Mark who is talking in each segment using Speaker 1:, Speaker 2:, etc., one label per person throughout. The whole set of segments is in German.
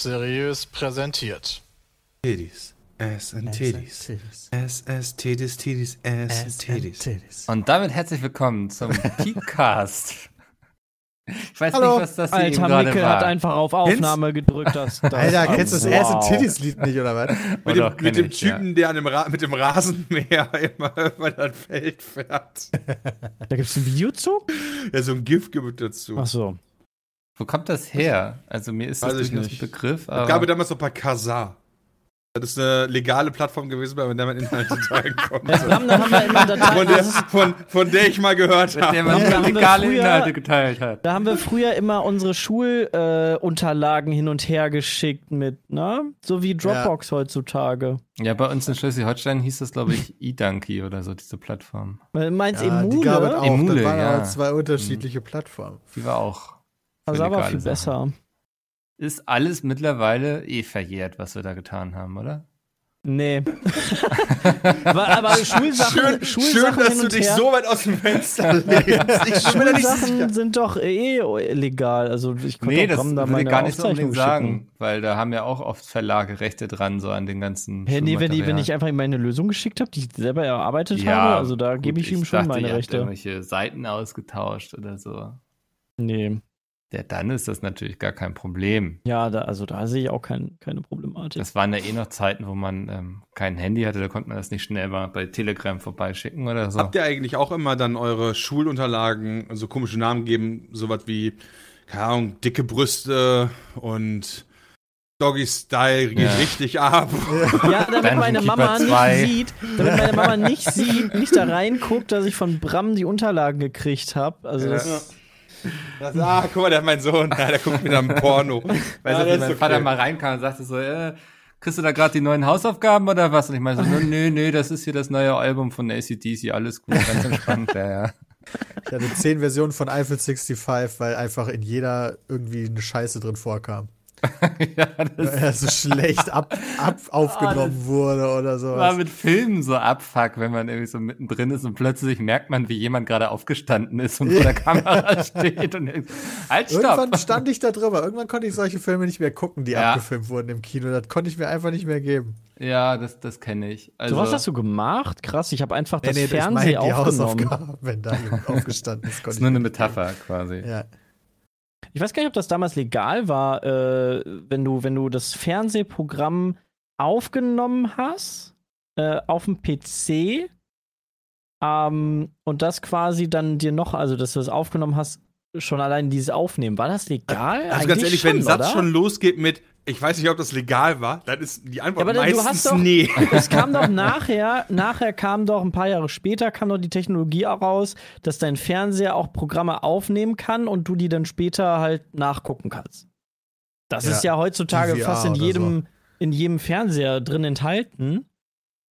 Speaker 1: Seriös präsentiert.
Speaker 2: Titties. Ass and Titties. Ass, Ass, Titties, Titties, Ass and Titties.
Speaker 3: Und damit herzlich willkommen zum Peakcast. Ich weiß
Speaker 4: Hallo.
Speaker 3: nicht, was das hier eben
Speaker 4: Alter,
Speaker 3: gerade war.
Speaker 4: hat einfach auf Aufnahme gedrückt. Das, das
Speaker 5: Alter, kennst du das
Speaker 4: wow.
Speaker 5: Ass and Titties Lied nicht, oder was?
Speaker 2: Mit
Speaker 3: Oder auch
Speaker 2: dem, mit dem
Speaker 3: ich, ja.
Speaker 2: Typen, der an dem Ra mit dem Rasenmäher immer über das Feld fährt.
Speaker 4: Da gibt's ein Video zu?
Speaker 2: Ja, so ein GIF gibt dazu.
Speaker 4: Ach so.
Speaker 3: Wo kommt das her? Also mir ist das
Speaker 2: Weiß
Speaker 3: durchaus ein
Speaker 2: nicht.
Speaker 3: Begriff,
Speaker 2: Es
Speaker 3: aber
Speaker 2: gab damals noch bei Kazaa. Das ist eine legale Plattform gewesen, bei der man Inhalte teilen konnte.
Speaker 4: Bram, da haben wir immer Dateien.
Speaker 2: Von der, von, von der ich mal gehört habe.
Speaker 3: man
Speaker 4: Da haben wir
Speaker 3: legale
Speaker 4: früher-
Speaker 3: Inhalte geteilt hat.
Speaker 4: Da haben wir früher immer unsere Schulunterlagen äh, hin und her geschickt mit, ne? So wie Dropbox heutzutage.
Speaker 3: Ja, bei uns in Schleswig-Holstein hieß das, glaube ich, eDonkey oder so, diese Plattform.
Speaker 4: Meinst
Speaker 5: Ja, die gab es
Speaker 4: Emule?
Speaker 5: auch.
Speaker 3: Emule,
Speaker 5: das waren
Speaker 3: ja.
Speaker 5: zwei unterschiedliche Plattformen.
Speaker 3: Die war auch.
Speaker 4: War aber viel
Speaker 3: Sachen.
Speaker 4: besser.
Speaker 3: Ist alles mittlerweile eh verjährt, was wir da getan haben, oder?
Speaker 4: Nee. aber, aber Schulsachen,
Speaker 2: Schön,
Speaker 4: Schulsachen
Speaker 2: schön, dass
Speaker 4: hin
Speaker 2: du dich
Speaker 4: her,
Speaker 2: so weit aus dem Fenster lehnst. Ich.
Speaker 4: Schulsachen sind doch eh legal. Also ich konnte
Speaker 3: Nee, das
Speaker 4: da
Speaker 3: würde ich gar nicht so unbedingt sagen, weil da haben ja auch oft Verlage Rechte dran, so an den ganzen
Speaker 4: Hä, nee, wenn, die, wenn ich einfach meine Lösung geschickt habe, die ich selber erarbeitet
Speaker 3: Ja,
Speaker 4: habe, also da gebe ich ihm schon
Speaker 3: dachte,
Speaker 4: meine Rechte.
Speaker 3: irgendwelche Seiten ausgetauscht oder so.
Speaker 4: Nee.
Speaker 3: Ja, dann ist das natürlich gar kein Problem.
Speaker 4: Ja, da, also da sehe ich auch kein, keine Problematik.
Speaker 3: Das waren ja eh noch Zeiten, wo man ähm, kein Handy hatte, da konnte man das nicht schnell mal bei Telegram vorbeischicken oder so.
Speaker 2: Habt ihr eigentlich auch immer dann eure Schulunterlagen so komische Namen geben, sowas wie, keine Ahnung, dicke Brüste und Doggy Style geht
Speaker 3: Ja.
Speaker 2: richtig ab.
Speaker 4: ja, damit
Speaker 3: Dungeon
Speaker 4: meine
Speaker 3: Keeper
Speaker 4: Mama
Speaker 3: 2.
Speaker 4: nicht sieht, damit meine Mama nicht sieht, nicht da reinguckt, dass ich von Bram die Unterlagen gekriegt habe. Also das,
Speaker 2: Das, ah, guck mal, der hat mein Sohn, ja, der guckt wieder ein Porno.
Speaker 3: Weißt
Speaker 2: Ja,
Speaker 3: du,
Speaker 2: ist
Speaker 3: mein
Speaker 2: okay.
Speaker 3: Vater mal reinkam und sagte so, äh, kriegst du da gerade die neuen Hausaufgaben oder was? Und ich meine so, nö, nö, nö, das ist hier das neue Album von ACDC, alles gut, ganz entspannt, ja, ja.
Speaker 5: Ich hatte zehn Versionen von Eiffel 65, weil einfach in jeder irgendwie eine Scheiße drin vorkam.
Speaker 3: ja das
Speaker 5: Er so schlecht ab, ab aufgenommen wurde oder
Speaker 3: war
Speaker 5: sowas.
Speaker 3: mit Filmen so abfuck, wenn man irgendwie so mittendrin ist und plötzlich merkt man, wie jemand gerade aufgestanden ist und vor der Kamera steht und halt, stopp.
Speaker 5: Irgendwann stand ich da drüber. Irgendwann konnte ich solche Filme nicht mehr gucken, die
Speaker 3: Ja.
Speaker 5: abgefilmt wurden im Kino. Das konnte ich mir einfach nicht mehr geben.
Speaker 3: Ja, das, das kenne ich. Also,
Speaker 4: so was hast du gemacht? Krass, ich habe einfach das
Speaker 5: Nee, nee, ich
Speaker 4: Fernsehen aufgenommen.
Speaker 5: Hausaufgaben, wenn da jemand aufgestanden ist.
Speaker 3: das ist nur eine Metapher quasi.
Speaker 5: Ja.
Speaker 4: Ich weiß gar nicht, ob das damals legal war, äh, wenn du, wenn du das Fernsehprogramm aufgenommen hast äh, auf dem PC ähm, und das quasi dann dir noch, also dass du das aufgenommen hast, schon allein dieses Aufnehmen. War das legal?
Speaker 2: Also ganz
Speaker 4: Eigentlich
Speaker 2: ehrlich, wenn ein Satz
Speaker 4: oder?
Speaker 2: schon losgeht mit, ich weiß nicht, ob das legal war, dann ist die Antwort
Speaker 4: Ja, aber du hast
Speaker 2: meistens
Speaker 4: doch-
Speaker 2: nee.
Speaker 4: Es kam doch nachher, nachher kam doch ein paar Jahre später, kam doch die Technologie raus, dass dein Fernseher auch Programme aufnehmen kann und du die dann später halt nachgucken kannst. Das
Speaker 5: Ja,
Speaker 4: ist ja heutzutage
Speaker 5: DVR
Speaker 4: fast in jedem, in jedem Fernseher drin enthalten.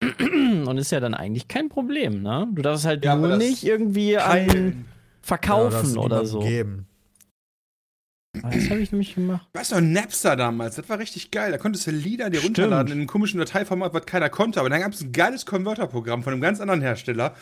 Speaker 4: Und ist ja dann eigentlich kein Problem, ne? Du darfst halt
Speaker 2: Ja,
Speaker 4: nur nicht irgendwie an verkaufen oder so.
Speaker 5: Geben.
Speaker 4: Ah, Das habe ich nämlich gemacht.
Speaker 2: weißt du, Napster damals, das war richtig geil. Da konntest du Lieder dir
Speaker 4: Stimmt.
Speaker 2: runterladen in einem komischen Dateiformat, was keiner konnte. Aber dann gab es ein geiles Konverterprogramm von einem ganz anderen Hersteller,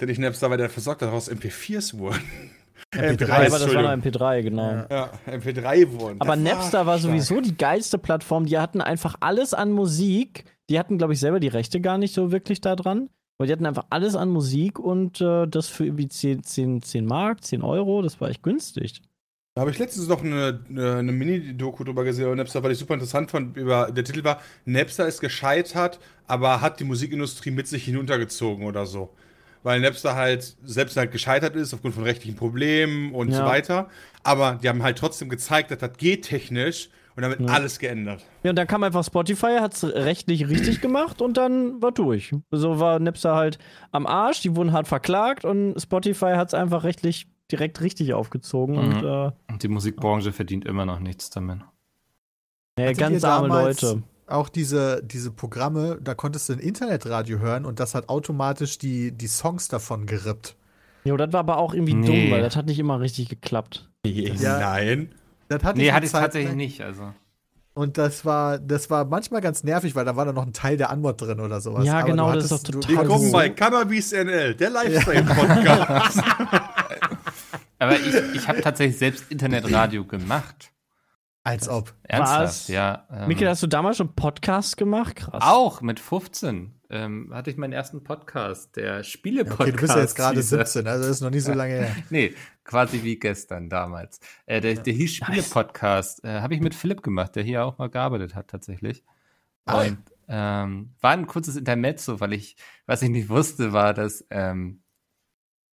Speaker 2: der nicht Napster war, der versorgt hat, daraus MP4s wurden.
Speaker 5: MP3,
Speaker 4: Ja, aber das war noch MP3, genau.
Speaker 5: Ja.
Speaker 2: Ja, MP3 wurden.
Speaker 4: Aber Napster war
Speaker 2: stark.
Speaker 4: sowieso die geilste Plattform. Die hatten einfach alles an Musik. Die hatten, glaube ich, selber die Rechte gar nicht so wirklich da dran. Aber die hatten einfach alles an Musik und äh, das für irgendwie 10, 10, 10 Mark, 10 Euro. Das war echt günstig.
Speaker 2: Da habe ich letztens noch eine, eine, eine Mini-Doku drüber gesehen über Napster, weil ich super interessant fand. Über, der Titel war, Napster ist gescheitert, aber hat die Musikindustrie mit sich hinuntergezogen oder so. Weil Napster halt selbst halt gescheitert ist aufgrund von rechtlichen Problemen und so
Speaker 4: Ja.
Speaker 2: weiter. Aber die haben halt trotzdem gezeigt, dass das geht technisch und damit
Speaker 4: Ja.
Speaker 2: alles geändert.
Speaker 4: Ja, und dann kam einfach Spotify, hat es rechtlich richtig gemacht und dann war durch. So war Napster halt am Arsch, die wurden hart verklagt und Spotify hat es einfach rechtlich direkt richtig aufgezogen. Und
Speaker 3: Mhm.
Speaker 4: äh,
Speaker 3: Und die Musikbranche verdient immer noch nichts damit.
Speaker 4: nee,
Speaker 5: Hattet
Speaker 4: ganz arme Leute.
Speaker 5: Auch diese, diese Programme, da konntest du ein Internetradio hören und das hat automatisch die, die Songs davon gerippt.
Speaker 4: Jo, das war aber auch irgendwie
Speaker 3: Nee.
Speaker 4: dumm, weil das hat nicht immer richtig geklappt.
Speaker 5: Ja.
Speaker 2: Nein.
Speaker 5: Das hatte
Speaker 3: Nee,
Speaker 5: eine
Speaker 3: hatte ich tatsächlich
Speaker 5: lang.
Speaker 3: nicht. Also.
Speaker 5: Und das war, das war manchmal ganz nervig, weil da war dann noch ein Teil der Anmod drin oder sowas.
Speaker 4: Ja,
Speaker 5: Aber
Speaker 4: genau, das ist doch total
Speaker 2: Willkommen
Speaker 4: so.
Speaker 2: bei Cannabis NL, der Lifestyle-Podcast.
Speaker 3: Aber ich, ich habe tatsächlich selbst Internetradio gemacht.
Speaker 5: Als ob.
Speaker 3: Ernsthaft,
Speaker 4: Was?
Speaker 3: ja. Ähm,
Speaker 4: Mikkel, hast du damals schon Podcast gemacht? Krass.
Speaker 3: auch mit 15 ähm, hatte ich meinen ersten Podcast, der
Speaker 5: Ja,
Speaker 3: Spiele-Podcast.
Speaker 5: okay, du bist ja jetzt gerade
Speaker 3: hieß er.
Speaker 5: 17, also das ist noch nicht so lange her.
Speaker 3: Nee, quasi wie gestern damals. Äh, der, der hieß Spiele-Podcast. Äh, Habe ich mit Philipp gemacht, der hier auch mal gearbeitet hat tatsächlich. Und ähm, war ein kurzes Intermezzo, weil ich, was ich nicht wusste, war, dass ähm,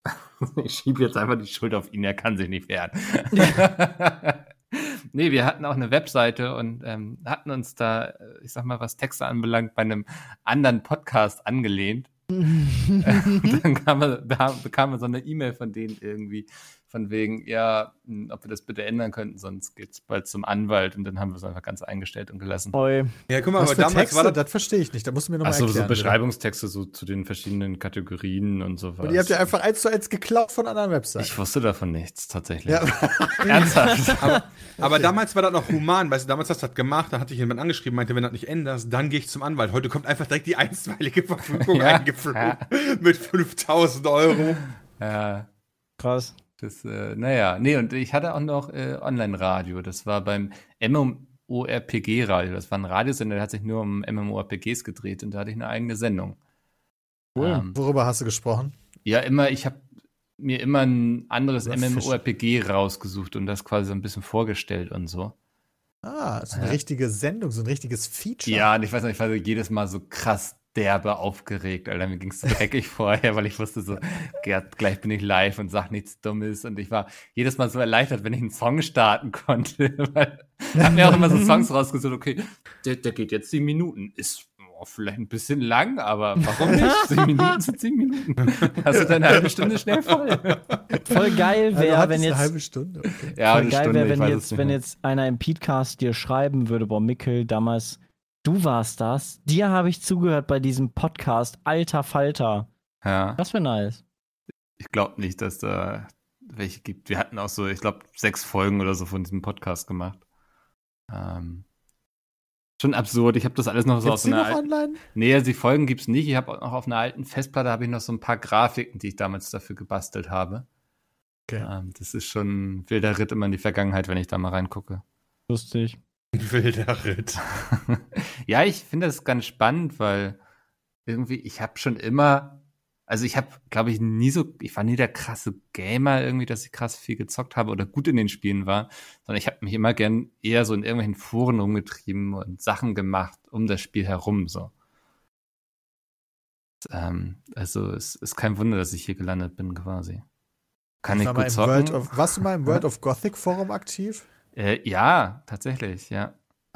Speaker 3: ich schiebe jetzt einfach die Schuld auf ihn, er kann sich nicht wehren. nee, wir hatten auch eine Webseite und ähm, hatten uns da, äh, ich sag mal, was Texte anbelangt, bei einem anderen Podcast angelehnt. Dann kam, bekam bekam er so eine E-Mail von denen irgendwie, von wegen, ja, mh, ob wir das bitte ändern könnten, sonst geht's bald zum Anwalt und dann haben wir es einfach ganz eingestellt und gelassen.
Speaker 4: Oi.
Speaker 2: Ja, guck mal,
Speaker 5: Was
Speaker 2: aber
Speaker 5: für
Speaker 2: damals
Speaker 5: Texte,
Speaker 2: war das.
Speaker 5: das verstehe ich nicht. Da musst du mir nochmal
Speaker 3: Achso,
Speaker 5: erklären.
Speaker 3: so Beschreibungstexte so zu den verschiedenen Kategorien und sowas.
Speaker 5: bitte. Und ihr habt ja einfach eins zu eins geklaut von anderen Websites.
Speaker 3: ich wusste davon nichts, tatsächlich.
Speaker 5: Ja.
Speaker 3: Ernsthaft.
Speaker 2: Aber, aber damals war das noch human, weißt du, damals hast du das gemacht, da hatte ich jemand angeschrieben, meinte, wenn du das nicht änderst, dann gehe ich zum Anwalt. Heute kommt einfach direkt die einstweilige Verfügung
Speaker 3: Ja.
Speaker 2: eingeflogen mit 5000 Euro.
Speaker 3: ja,
Speaker 4: Krass.
Speaker 3: Das, äh, naja, nee, und ich hatte auch noch äh, Online-Radio. Das war beim MMORPG-Radio. Das war ein Radiosender, der hat sich nur um MMORPGs gedreht und da hatte ich eine eigene Sendung.
Speaker 4: Cool.
Speaker 3: Ähm,
Speaker 5: Worüber hast du gesprochen?
Speaker 3: Ja, immer, ich habe mir immer ein anderes MMORPG rausgesucht und das quasi so ein bisschen vorgestellt und so.
Speaker 5: Ah, so eine
Speaker 3: Ja.
Speaker 5: richtige Sendung, so ein richtiges Feature.
Speaker 3: Ja, und ich weiß nicht, ich war jedes Mal so krass derbe aufgeregt, Alter. Mir ging's so dreckig vorher, weil ich wusste so, Gerd, gleich bin ich live und sag nichts Dummes. Und ich war jedes Mal so erleichtert, wenn ich einen Song starten konnte. Weil ich hab mir auch immer so Songs rausgesucht, okay, der, der geht jetzt sieben Minuten. Ist oh, vielleicht ein bisschen lang, aber warum nicht? Sieben Minuten sind sieben Minuten. Hast du deine halbe Stunde schnell voll.
Speaker 4: Voll geil
Speaker 5: Also
Speaker 4: wäre,
Speaker 5: hat
Speaker 4: wenn
Speaker 5: es eine
Speaker 4: jetzt.
Speaker 5: halbe Stunde. Okay.
Speaker 3: Ja,
Speaker 4: voll
Speaker 3: eine
Speaker 4: geil wäre, wenn
Speaker 3: es
Speaker 4: jetzt, wenn jetzt einer im Podcast dir schreiben würde, boah, Mikkel, damals, du warst das. Dir habe ich zugehört bei diesem Podcast, alter Falter.
Speaker 3: Ja.
Speaker 4: Das wäre nice.
Speaker 3: Ich glaube nicht, dass da welche gibt. Wir hatten auch so, ich glaube, sechs Folgen oder so von diesem Podcast gemacht. Ähm, schon absurd. Ich habe das alles noch so
Speaker 5: Gibt's
Speaker 3: so einer alten.
Speaker 5: online?
Speaker 3: Nee, also die Folgen gibt's nicht. Ich habe noch auf einer alten Festplatte habe ich noch so ein paar Grafiken, die ich damals dafür gebastelt habe.
Speaker 5: Okay.
Speaker 3: Ähm, das ist schon ein wilder Ritt immer in die Vergangenheit, wenn ich da mal reingucke.
Speaker 4: Lustig.
Speaker 2: Ein wilder Ritt.
Speaker 3: ja, ich finde das ganz spannend, weil irgendwie, ich habe schon immer, also ich habe, glaube ich, nie so, ich war nie der krasse Gamer irgendwie, dass ich krass viel gezockt habe oder gut in den Spielen war, sondern ich habe mich immer gern eher so in irgendwelchen Foren rumgetrieben und Sachen gemacht um das Spiel herum, so. Ähm, also es ist kein Wunder, dass ich hier gelandet bin, quasi. Kann ich,
Speaker 5: war mal
Speaker 3: gut zocken?
Speaker 5: Of, warst du mal im World of Gothic Forum aktiv?
Speaker 3: Äh, ja, tatsächlich, ja.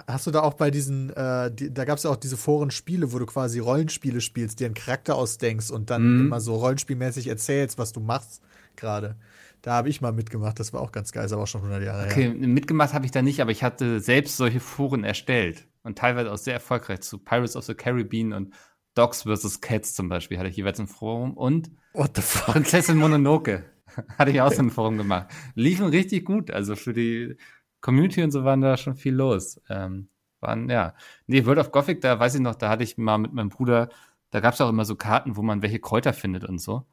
Speaker 5: Hast du da auch bei diesen, äh, die, da gab es ja auch diese Forenspiele, wo du quasi Rollenspiele spielst, dir einen Charakter ausdenkst und dann
Speaker 3: Mhm.
Speaker 5: immer so rollenspielmäßig erzählst, was du machst gerade. Da habe ich mal mitgemacht, das war auch ganz geil, ist aber auch schon 100 Jahre
Speaker 3: Okay,
Speaker 5: her.
Speaker 3: mitgemacht habe ich da nicht, aber ich hatte selbst solche Foren erstellt und teilweise auch sehr erfolgreich zu Pirates of the Caribbean und Dogs vs. Cats zum Beispiel hatte ich jeweils ein Forum und
Speaker 5: What the fuck?
Speaker 3: Prinzessin Mononoke hatte ich auch so ein Forum gemacht. Liefen richtig gut, also für die Community und so waren da schon viel los. Ähm, waren, ja. Nee, World of Gothic, da weiß ich noch, da hatte ich mal mit meinem Bruder, da gab es auch immer so Karten, wo man welche Kräuter findet und so.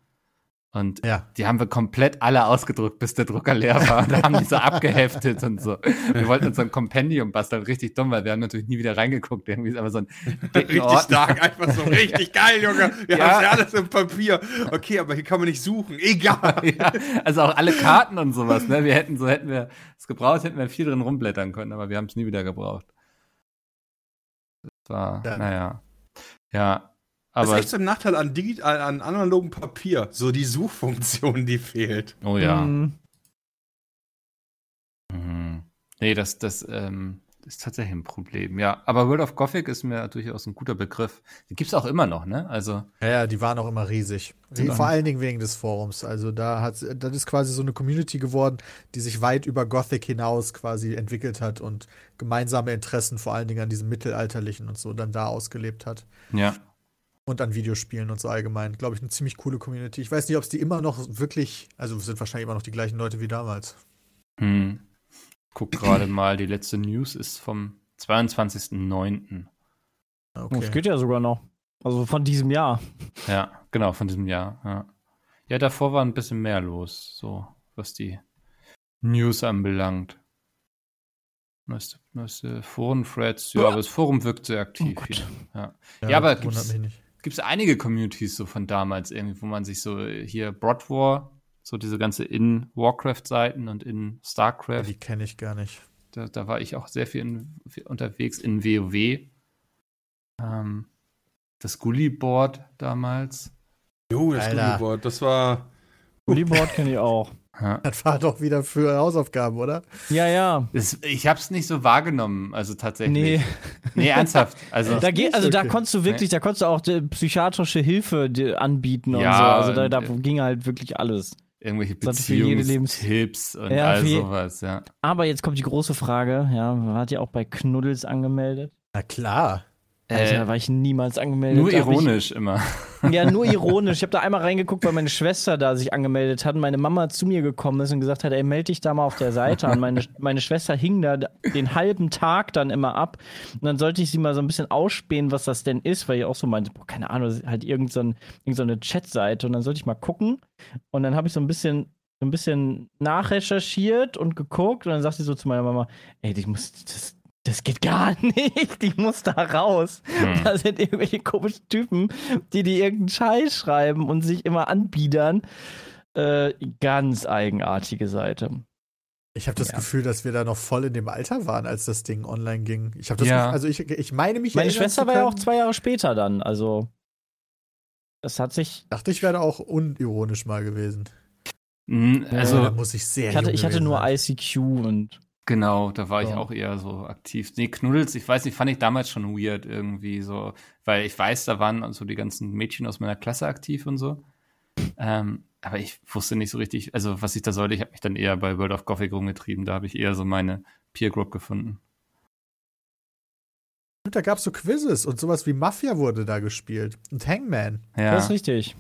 Speaker 3: Und
Speaker 5: Ja.
Speaker 3: die haben wir komplett alle ausgedruckt, bis der Drucker leer war. Und da haben die so abgeheftet und so. Wir wollten uns so ein Kompendium basteln, richtig dumm, weil wir haben natürlich nie wieder reingeguckt. Irgendwie ist aber so ein
Speaker 2: Richtig
Speaker 3: Ordner.
Speaker 2: stark, einfach so richtig geil, Junge. Wir
Speaker 3: Ja.
Speaker 2: haben ja alles im Papier. Okay, aber hier kann man nicht suchen. Egal.
Speaker 3: ja, also auch alle Karten und sowas, ne? Wir hätten so, hätten wir es gebraucht, hätten wir viel drin rumblättern können, aber wir haben es nie wieder gebraucht. Das war,
Speaker 5: Ja.
Speaker 3: naja. Ja.
Speaker 2: Das
Speaker 3: Aber,
Speaker 2: ist echt so ein Nachteil an, digital, an analogem Papier. So die Suchfunktion, die fehlt.
Speaker 3: oh ja.
Speaker 4: Mhm.
Speaker 3: Mhm. Nee, das, das ähm, ist tatsächlich ein Problem. Ja, aber World of Gothic ist mir durchaus ein guter Begriff. Die gibt's auch immer noch, ne? Also,
Speaker 5: Ja, ja, die waren auch immer riesig.
Speaker 3: Sind
Speaker 5: Vor allen Dingen wegen des Forums. Also da hat das ist quasi so eine Community geworden, die sich weit über Gothic hinaus quasi entwickelt hat und gemeinsame Interessen vor allen Dingen an diesem mittelalterlichen und so dann da ausgelebt hat.
Speaker 3: ja.
Speaker 5: Und an Videospielen und so allgemein. Glaube ich, eine ziemlich coole Community. Ich weiß nicht, ob es die immer noch wirklich, also es sind wahrscheinlich immer noch die gleichen Leute wie damals.
Speaker 3: Hm. Guck gerade mal, die letzte News ist vom 22.09.
Speaker 4: Das
Speaker 5: Okay.
Speaker 4: geht ja sogar noch. Also von diesem Jahr.
Speaker 3: Ja, genau, von diesem Jahr. Ja. ja, davor war ein bisschen mehr los, so was die News anbelangt. Neueste, neueste Foren-Threads. Ja, aber das Forum wirkt sehr aktiv.
Speaker 4: Oh Gott.
Speaker 3: hier. ja. Ja, aber
Speaker 5: wundert
Speaker 3: gibt's-
Speaker 5: mich nicht.
Speaker 3: Gibt es einige Communities so von damals irgendwie, wo man sich so hier Broad War, so diese ganze in Warcraft-Seiten und in StarCraft,
Speaker 5: Die kenne ich gar nicht.
Speaker 3: da, da war ich auch sehr viel, in, viel unterwegs in WoW. Ähm, das Gully-Board damals.
Speaker 2: Jo, das. Gummiboard, das war.
Speaker 4: Board kenne ich auch.
Speaker 3: Ja.
Speaker 5: Das war doch wieder für Hausaufgaben, oder?
Speaker 4: Ja, ja.
Speaker 3: Das, ich habe es nicht so wahrgenommen, also tatsächlich.
Speaker 4: Nee.
Speaker 3: Nee, ernsthaft. Also,
Speaker 4: Da geht, also da
Speaker 5: Okay.
Speaker 4: konntest du wirklich, da konntest du auch die psychiatrische Hilfe die, anbieten und
Speaker 3: Ja,
Speaker 4: so. Also da,
Speaker 3: und,
Speaker 4: da
Speaker 3: äh,
Speaker 4: ging halt wirklich alles.
Speaker 3: irgendwelche
Speaker 4: hat
Speaker 3: Beziehungstipps und
Speaker 4: Ja,
Speaker 3: all sowas, ja.
Speaker 4: Aber jetzt kommt die große Frage, ja, wart ihr auch bei Knuddels angemeldet?
Speaker 5: Na klar.
Speaker 4: Alter, da
Speaker 3: Äh,
Speaker 4: war ich niemals angemeldet.
Speaker 3: nur ironisch immer.
Speaker 4: Ich, ja, nur ironisch. Ich habe da einmal reingeguckt, weil meine Schwester da sich angemeldet hat und meine Mama zu mir gekommen ist und gesagt hat, ey, melde dich da mal auf der Seite an. Meine, meine Schwester hing da den halben Tag dann immer ab und dann sollte ich sie mal so ein bisschen ausspähen, was das denn ist, weil ich auch so meinte, boah, keine Ahnung, halt irgend so, ein, irgend so eine Chatseite und dann sollte ich mal gucken und dann habe ich so ein bisschen so ein bisschen nachrecherchiert und geguckt und dann sagt sie so zu meiner Mama, ey, ich muss das das geht gar nicht. Ich muss da raus.
Speaker 3: Hm.
Speaker 4: Da sind irgendwelche komischen Typen, die die irgendeinen Scheiß schreiben und sich immer anbiedern. Äh, ganz eigenartige Seite.
Speaker 5: Ich habe das
Speaker 4: Ja.
Speaker 5: Gefühl, dass wir da noch voll in dem Alter waren, als das Ding online ging. Ich habe das,
Speaker 3: Ja.
Speaker 5: Gefühl- also ich, ich meine mich.
Speaker 4: Meine Schwester war ja auch zwei Jahre später dann. Also, das hat sich.
Speaker 5: Dachte ich wäre auch unironisch mal gewesen. Da
Speaker 3: Also,
Speaker 5: muss ich sehr.
Speaker 4: Ich hatte,
Speaker 5: jung
Speaker 4: ich hatte nur. ICQ und.
Speaker 3: Genau, da war ich
Speaker 4: So.
Speaker 3: auch eher so aktiv. Nee, Knuddels, ich weiß nicht, fand ich damals schon weird irgendwie so, weil ich weiß, da waren so die ganzen Mädchen aus meiner Klasse aktiv und so. Ähm, aber ich wusste nicht so richtig, also was ich da sollte, ich habe mich dann eher bei World of Gothic rumgetrieben, da habe ich eher so meine Peer Group gefunden.
Speaker 5: Und da gab es so Quizzes und sowas wie Mafia wurde da gespielt. Und Hangman
Speaker 3: Ja.
Speaker 4: Das ist richtig.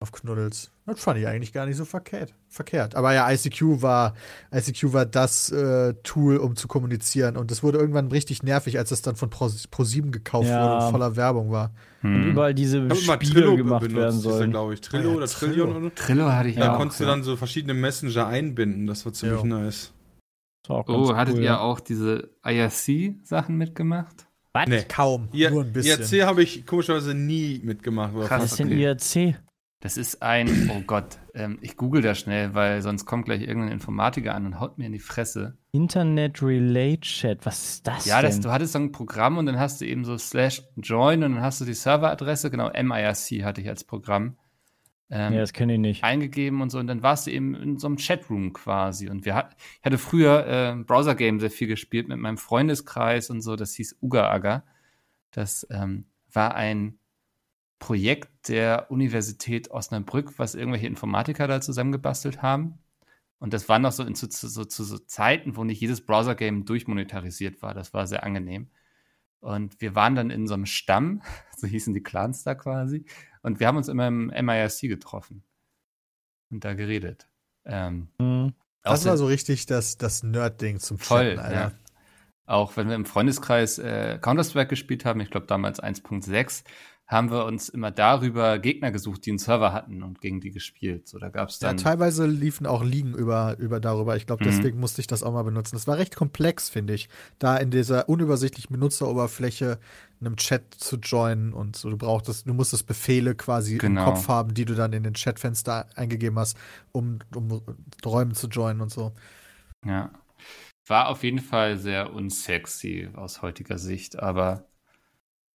Speaker 5: Auf Knuddels. Das fand ich eigentlich gar nicht so verkehrt. verkehrt. Aber ja, ICQ war, ICQ war das äh, Tool, um zu kommunizieren. Und das wurde irgendwann richtig nervig, als es dann von Pro, Pro7 gekauft
Speaker 4: Ja.
Speaker 5: wurde und voller Werbung war.
Speaker 4: Und
Speaker 3: Hm.
Speaker 4: überall diese
Speaker 2: Ich habe immer
Speaker 4: Spiele
Speaker 2: Trillo
Speaker 4: gemacht
Speaker 2: benutzt,
Speaker 4: werden sollen.
Speaker 2: glaube ich. Trillo
Speaker 5: Ah ja,
Speaker 2: oder
Speaker 5: Trillo.
Speaker 2: Trillion oder
Speaker 3: Trillo hatte ich
Speaker 2: Da
Speaker 3: ja
Speaker 2: konntest du
Speaker 3: ja.
Speaker 2: dann so verschiedene Messenger einbinden. Das war ziemlich
Speaker 5: Jo.
Speaker 2: nice.
Speaker 4: Das war
Speaker 3: Oh, hattet
Speaker 4: cool,
Speaker 3: ihr
Speaker 4: ja.
Speaker 3: auch diese IRC-Sachen mitgemacht?
Speaker 4: Was?
Speaker 2: Nee.
Speaker 5: Kaum,
Speaker 2: Ja,
Speaker 5: nur ein bisschen.
Speaker 2: IRC habe ich komischerweise nie mitgemacht.
Speaker 3: Krass.
Speaker 4: Was ist denn
Speaker 3: okay.
Speaker 4: IRC?
Speaker 3: Das ist ein, oh Gott, ähm, ich google das schnell, weil sonst kommt gleich irgendein Informatiker an und haut mir in die Fresse.
Speaker 4: Internet Relay Chat. Was ist das
Speaker 3: Ja, das,
Speaker 4: denn?
Speaker 3: du hattest so ein Programm und dann hast du eben so slash join und dann hast du die Serveradresse, genau, MIRC hatte ich als Programm. Ähm,
Speaker 4: ja, das kenne ich nicht.
Speaker 3: eingegeben und so und dann warst du eben in so einem Chatroom quasi und wir hat, ich hatte früher äh, Browser Game sehr viel gespielt mit meinem Freundeskreis und so, das hieß Uga Aga. Das ähm, war ein Projekt der Universität Osnabrück, was irgendwelche Informatiker da zusammengebastelt haben. Und das war noch so, in, so, zu so Zeiten, wo nicht jedes Browser-Game durchmonetarisiert war. Das war sehr angenehm. Und wir waren dann in so einem Stamm, so hießen die Clans da quasi. Und wir haben uns immer im MIRC getroffen und da geredet. Ähm,
Speaker 4: Hm.
Speaker 5: das war so richtig das, das Nerd-Ding zum
Speaker 3: Voll,
Speaker 5: Chatten, Alter.
Speaker 3: ja. Auch wenn wir im Freundeskreis äh, Counter-Strike gespielt haben, ich glaube damals 1.6, haben wir uns immer darüber Gegner gesucht, die einen Server hatten und gegen die gespielt. So, da gab es
Speaker 5: Ja,
Speaker 3: dann.
Speaker 5: teilweise liefen auch Ligen über, über darüber. Ich glaube,
Speaker 3: Mhm.
Speaker 5: deswegen musste ich das auch mal benutzen. Das war recht komplex, finde ich, da in dieser unübersichtlichen Benutzeroberfläche einem Chat zu joinen und so. Du brauchtest, du musstest Befehle quasi
Speaker 3: Genau.
Speaker 5: im Kopf haben, die du dann in den Chatfenster eingegeben hast, um, um Räume zu joinen und so.
Speaker 3: ja. War auf jeden Fall sehr unsexy aus heutiger Sicht, aber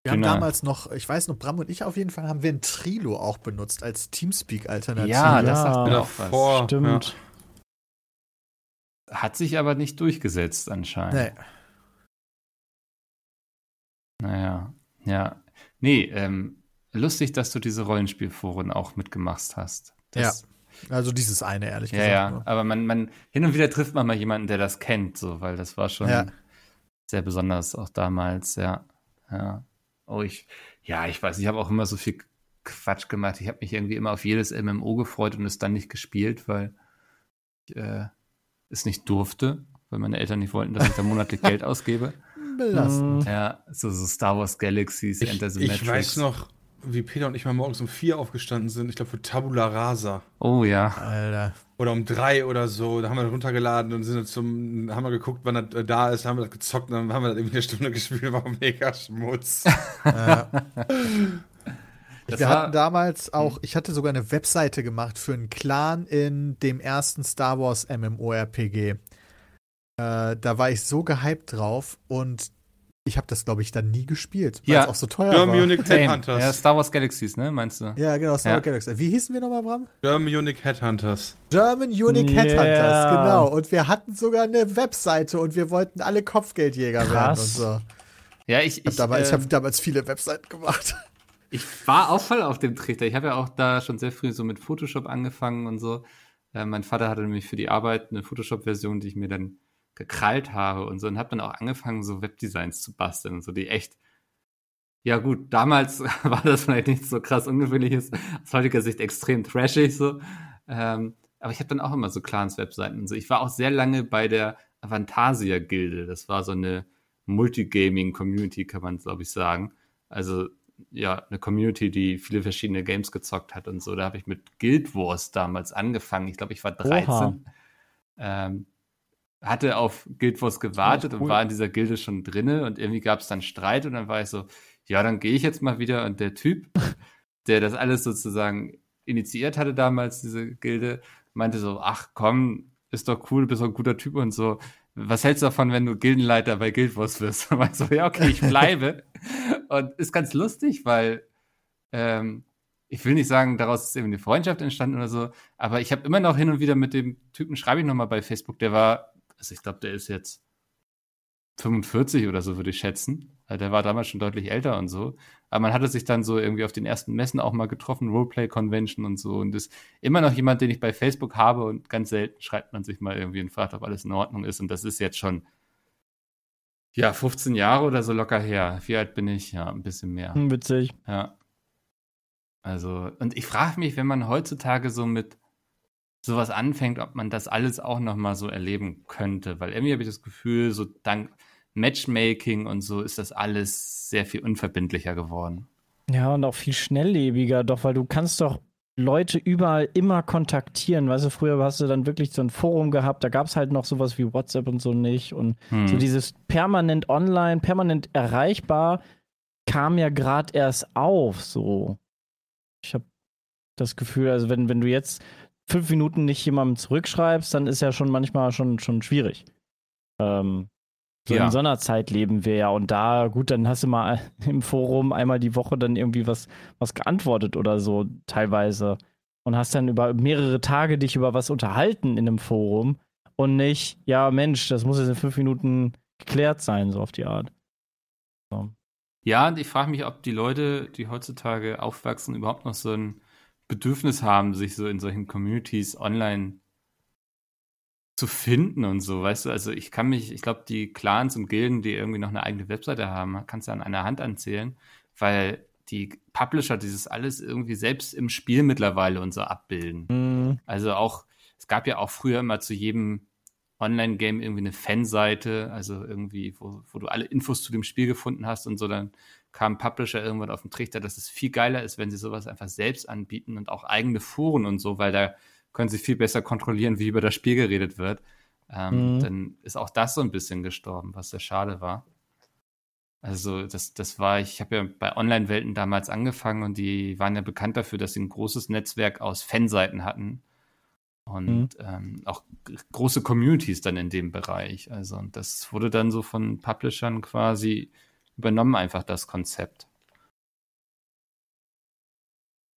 Speaker 5: Wir haben
Speaker 3: Genau.
Speaker 5: damals noch, ich weiß noch, Bram und ich auf jeden Fall haben wir ein Trilo auch benutzt als Teamspeak-Alternative.
Speaker 3: ja, das
Speaker 4: Ja.
Speaker 3: sagt mir
Speaker 2: Ja,
Speaker 3: auch was.
Speaker 2: vor-
Speaker 4: Stimmt.
Speaker 3: Hat sich aber nicht durchgesetzt anscheinend.
Speaker 5: Nee.
Speaker 3: Naja, ja. Nee, ähm, lustig, dass du diese Rollenspielforen auch mitgemacht hast. Das,
Speaker 5: Also dieses eine, ehrlich
Speaker 3: Ja,
Speaker 5: gesagt.
Speaker 3: ja,
Speaker 5: nur.
Speaker 3: aber man, man, hin und wieder trifft man mal jemanden, der das kennt, so, weil das war schon
Speaker 5: Ja.
Speaker 3: sehr besonders auch damals, ja. Ja. Oh, ich, ja, ich weiß, ich habe auch immer so viel Quatsch gemacht. Ich habe mich irgendwie immer auf jedes MMO gefreut und es dann nicht gespielt, weil ich äh, es nicht durfte, weil meine Eltern nicht wollten, dass ich da monatlich Geld ausgebe.
Speaker 5: Belastend.
Speaker 3: Ja, so, so Star Wars Galaxies, Enter
Speaker 2: Ich,
Speaker 3: the
Speaker 2: ich
Speaker 3: Matrix.
Speaker 2: weiß noch, wie Peter und ich mal morgens um vier aufgestanden sind. Ich glaube für Tabula Rasa.
Speaker 3: Oh ja.
Speaker 5: Alter.
Speaker 2: Oder um drei oder so. Da haben wir runtergeladen und sind dann zum, haben wir geguckt, wann das äh, da ist, haben wir das gezockt und dann haben wir das irgendwie eine Stunde gespielt, war mega Schmutz.
Speaker 5: Ja.
Speaker 3: Das
Speaker 5: wir hatten damals auch, ich hatte sogar eine Webseite gemacht für einen Clan in dem ersten Star Wars MMORPG. Äh, da war ich so gehypt drauf und ich habe das, glaube ich, dann nie gespielt, weil
Speaker 3: Ja.
Speaker 5: es auch so teuer
Speaker 2: German
Speaker 5: war.
Speaker 2: Unique
Speaker 3: Same.
Speaker 2: Headhunters.
Speaker 3: Ja, Star Wars Galaxies, ne, meinst du?
Speaker 5: Ja, genau, Star
Speaker 3: Ja.
Speaker 5: Wars Galaxy. Wie hießen wir nochmal, Bram?
Speaker 2: German Unique Headhunters.
Speaker 5: German Unique
Speaker 4: Yeah.
Speaker 5: Headhunters, genau. Und wir hatten sogar eine Webseite und wir wollten alle Kopfgeldjäger werden und
Speaker 4: Krass.
Speaker 5: so.
Speaker 3: Ja, ich,
Speaker 5: Ich,
Speaker 3: ich,
Speaker 5: damals, ich
Speaker 3: ähm,
Speaker 5: habe damals viele Webseiten gemacht.
Speaker 3: Ich war auch voll auf dem Trichter. Ich habe ja auch da schon sehr früh so mit Photoshop angefangen und so. Äh, mein Vater hatte nämlich für die Arbeit eine Photoshop-Version, die ich mir dann gekrallt habe und so und habe dann auch angefangen, so Webdesigns zu basteln und so, die echt. Ja gut, damals war das vielleicht nicht so krass ungewöhnliches, aus heutiger Sicht extrem trashig so. Ähm, aber ich habe dann auch immer so Clans-Webseiten und so. Ich war auch sehr lange bei der Avantasia-Gilde. Das war so eine Multigaming-Community, kann man glaube ich sagen. Also ja, eine Community, die viele verschiedene Games gezockt hat und so. Da habe ich mit Guild Wars damals angefangen. Ich glaube, ich war 13. Ähm, hatte auf Guild Wars gewartet
Speaker 4: cool.
Speaker 3: und war in dieser Gilde schon drinne und irgendwie gab es dann Streit und dann war ich so, ja, dann gehe ich jetzt mal wieder und der Typ, der das alles sozusagen initiiert hatte damals, diese Gilde, meinte so, ach komm, ist doch cool, du bist doch ein guter Typ und so. Was hältst du davon, wenn du Gildenleiter bei Guild Wars wirst? Und ich so, ja, okay, ich bleibe. und ist ganz lustig, weil ähm, ich will nicht sagen, daraus ist irgendwie eine Freundschaft entstanden oder so, aber ich habe immer noch hin und wieder mit dem Typen, schreibe ich nochmal bei Facebook, der war, also ich glaube, der ist jetzt 45 oder so, würde ich schätzen. Also Der war damals schon deutlich älter und so. Aber man hatte sich dann so irgendwie auf den ersten Messen auch mal getroffen, Roleplay-Convention und so. Und ist immer noch jemand, den ich bei Facebook habe und ganz selten schreibt man sich mal irgendwie und fragt, ob alles in Ordnung ist. Und das ist jetzt schon, ja, 15 Jahre oder so locker her. Wie alt bin ich? Ja, ein bisschen mehr.
Speaker 4: Hm, Witzig.
Speaker 3: Ja. Also, und ich frage mich, wenn man heutzutage so mit sowas anfängt, ob man das alles auch nochmal so erleben könnte. Weil irgendwie habe ich das Gefühl, so dank Matchmaking und so ist das alles sehr viel unverbindlicher geworden.
Speaker 4: Ja, und auch viel schnelllebiger, doch, weil du kannst doch Leute überall immer kontaktieren. Weißt du, früher hast du dann wirklich so ein Forum gehabt, da gab es halt noch sowas wie WhatsApp und so nicht. Und
Speaker 3: Hm.
Speaker 4: so dieses permanent online, permanent erreichbar kam ja gerade erst auf. So. Ich habe das Gefühl, also wenn, wenn du jetzt fünf Minuten nicht jemandem zurückschreibst, dann ist ja schon manchmal schon, schon schwierig. Ähm, so
Speaker 3: Ja.
Speaker 4: in so einer Zeit leben wir ja. Und da, gut, dann hast du mal im Forum einmal die Woche dann irgendwie was, was geantwortet oder so, teilweise. Und hast dann über mehrere Tage dich über was unterhalten in einem Forum und nicht, ja, Mensch, das muss jetzt in fünf Minuten geklärt sein, so auf die Art.
Speaker 3: Ja, und ich frage mich, ob die Leute, die heutzutage aufwachsen, überhaupt noch so ein Bedürfnis haben, sich so in solchen Communities online zu finden und so, weißt du, also ich kann mich, ich glaube, die Clans und Gilden, die irgendwie noch eine eigene Webseite haben, kannst du an einer Hand anzählen, weil die Publisher dieses alles irgendwie selbst im Spiel mittlerweile und so abbilden.
Speaker 4: Mhm.
Speaker 3: Also auch, es gab ja auch früher immer zu jedem Online-Game irgendwie eine Fanseite, also irgendwie, wo, wo du alle Infos zu dem Spiel gefunden hast und so, dann kam Publisher irgendwann auf den Trichter, dass es viel geiler ist, wenn sie sowas einfach selbst anbieten und auch eigene Foren und so, weil da können sie viel besser kontrollieren, wie über das Spiel geredet wird. Ähm,
Speaker 4: Mhm.
Speaker 3: Dann ist auch das so ein bisschen gestorben, was sehr schade war. Also das, das war, ich habe ja bei Online-Welten damals angefangen und die waren ja bekannt dafür, dass sie ein großes Netzwerk aus Fanseiten hatten und ähm, auch große Communities dann in dem Bereich. Also und das wurde dann so von Publishern quasi übernommen, einfach das Konzept.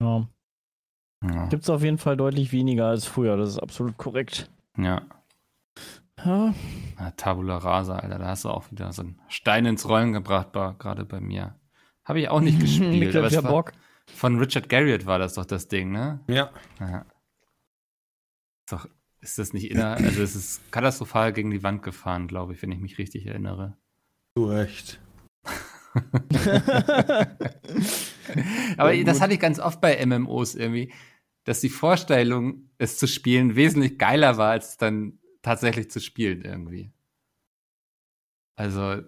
Speaker 4: Ja.
Speaker 3: Ja,
Speaker 4: Gibt es auf jeden Fall deutlich weniger als früher, das ist absolut korrekt.
Speaker 3: ja.
Speaker 4: Ja,
Speaker 3: Na, Tabula Rasa, Alter, da hast du auch wieder so einen Stein ins Rollen gebracht, gerade bei mir. Habe ich auch nicht gespielt. Aber
Speaker 4: ja Bock.
Speaker 3: von Richard Garriott war das doch das Ding, ne?
Speaker 2: Ja.
Speaker 3: Ja. Ist Doch, ist das nicht inner, also es ist katastrophal gegen die Wand gefahren, glaube ich, wenn ich mich richtig erinnere.
Speaker 2: Du echt.
Speaker 3: Aber
Speaker 4: Ja,
Speaker 3: das hatte ich ganz oft bei MMOs irgendwie, dass die Vorstellung, es zu spielen, wesentlich geiler war, als es dann tatsächlich zu spielen irgendwie. Also,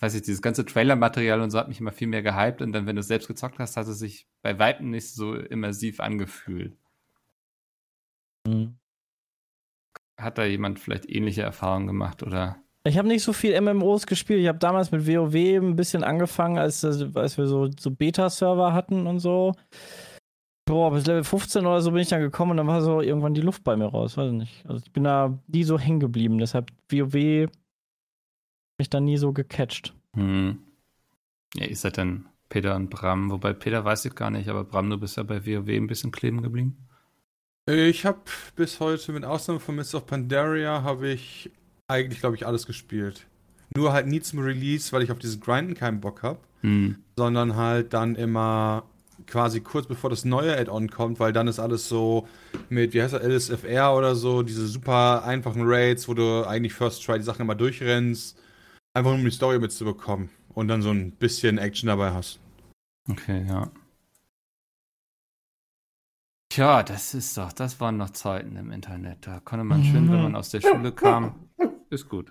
Speaker 3: weiß ich, dieses ganze Trailer-Material und so hat mich immer viel mehr gehypt und dann, wenn du es selbst gezockt hast, hat es sich bei Weitem nicht so immersiv angefühlt.
Speaker 4: Mhm.
Speaker 3: Hat da jemand vielleicht ähnliche Erfahrungen gemacht oder?
Speaker 4: Ich habe nicht so viel MMOs gespielt. Ich habe damals mit WoW ein bisschen angefangen, als, als wir so, so Beta-Server hatten und so. Boah, bis Level 15 oder so bin ich dann gekommen und dann war so irgendwann die Luft bei mir raus. Weiß ich nicht. Also ich bin da nie so hängen geblieben. Deshalb WoW mich da nie so gecatcht.
Speaker 3: Hm. Ja, ihr seid dann Peter und Bram. Wobei Peter weiß ich gar nicht, aber Bram, du bist ja bei WoW ein bisschen kleben geblieben.
Speaker 2: Ich habe bis heute, mit Ausnahme von Mists of Pandaria, habe ich eigentlich, glaube ich, alles gespielt. Nur halt nie zum Release, weil ich auf dieses Grinden keinen Bock habe.
Speaker 3: Hm.
Speaker 2: Sondern halt dann immer quasi kurz bevor das neue Add-on kommt, weil dann ist alles so mit, wie heißt das, LSFR oder so, diese super einfachen Raids, wo du eigentlich First Try die Sachen immer durchrennst, einfach nur um die Story mitzubekommen und dann so ein bisschen Action dabei hast.
Speaker 3: Okay, ja. Tja, das ist doch, das waren noch Zeiten im Internet. Da konnte man schön, wenn man aus der Schule kam. Ist gut.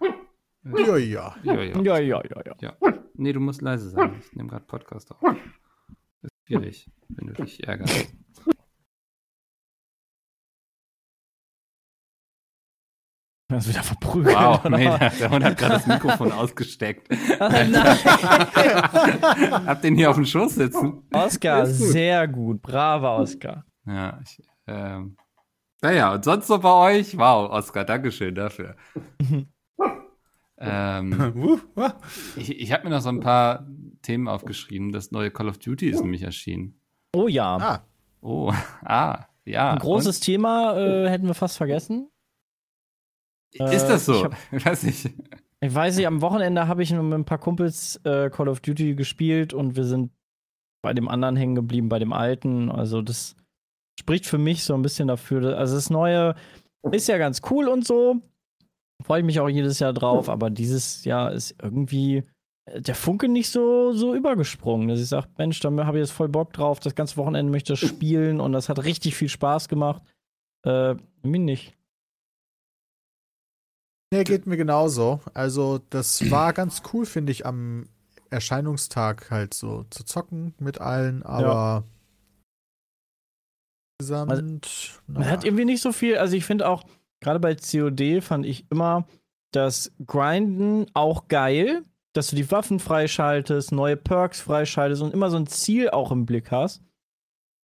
Speaker 5: Ja, ja.
Speaker 3: Ja, ja.
Speaker 4: Ja, ja, ja, ja.
Speaker 3: ja. Nee, du musst leise sein. Ich nehme gerade Podcast auf. Ist schwierig, wenn du dich ärgerst.
Speaker 4: Das wieder verprügelt.
Speaker 3: Wow, nee, der, der Hund hat gerade das Mikrofon ausgesteckt.
Speaker 4: Nein.
Speaker 3: Hab den hier auf dem Schoß sitzen.
Speaker 4: Oscar,
Speaker 3: gut.
Speaker 4: sehr gut. Braver Oscar.
Speaker 3: Ja, ich, ähm, naja, und sonst so bei euch? Wow, Oskar, Dankeschön dafür. ähm, ich ich habe mir noch so ein paar Themen aufgeschrieben. Das neue Call of Duty ist nämlich erschienen.
Speaker 4: Oh ja.
Speaker 5: Ah,
Speaker 3: Oh, ah, ja.
Speaker 4: Ein großes Thema äh, hätten wir fast vergessen.
Speaker 3: Und, ist das
Speaker 4: äh,
Speaker 3: so?
Speaker 4: ich
Speaker 3: Weiß ich.
Speaker 4: Ich weiß nicht, am Wochenende habe ich mit ein paar Kumpels äh, Call of Duty gespielt und wir sind bei dem anderen hängen geblieben, bei dem alten. Also das spricht für mich so ein bisschen dafür. Also das Neue ist ja ganz cool und so. Freue ich mich auch jedes Jahr drauf, aber dieses Jahr ist irgendwie äh, der Funke nicht so, so übergesprungen, dass ich sage, Mensch, da habe ich jetzt voll Bock drauf, das ganze Wochenende möchte ich das spielen und das hat richtig viel Spaß gemacht. Äh, mir nicht.
Speaker 5: nee, geht mir genauso. Also, das war ganz cool, finde ich, am Erscheinungstag halt so zu zocken mit allen, aber insgesamt.
Speaker 4: Man
Speaker 5: naja.
Speaker 4: hat irgendwie nicht so viel, also ich finde auch, gerade bei COD fand ich immer das Grinden auch geil, dass du die Waffen freischaltest, neue Perks freischaltest und immer so ein Ziel auch im Blick hast.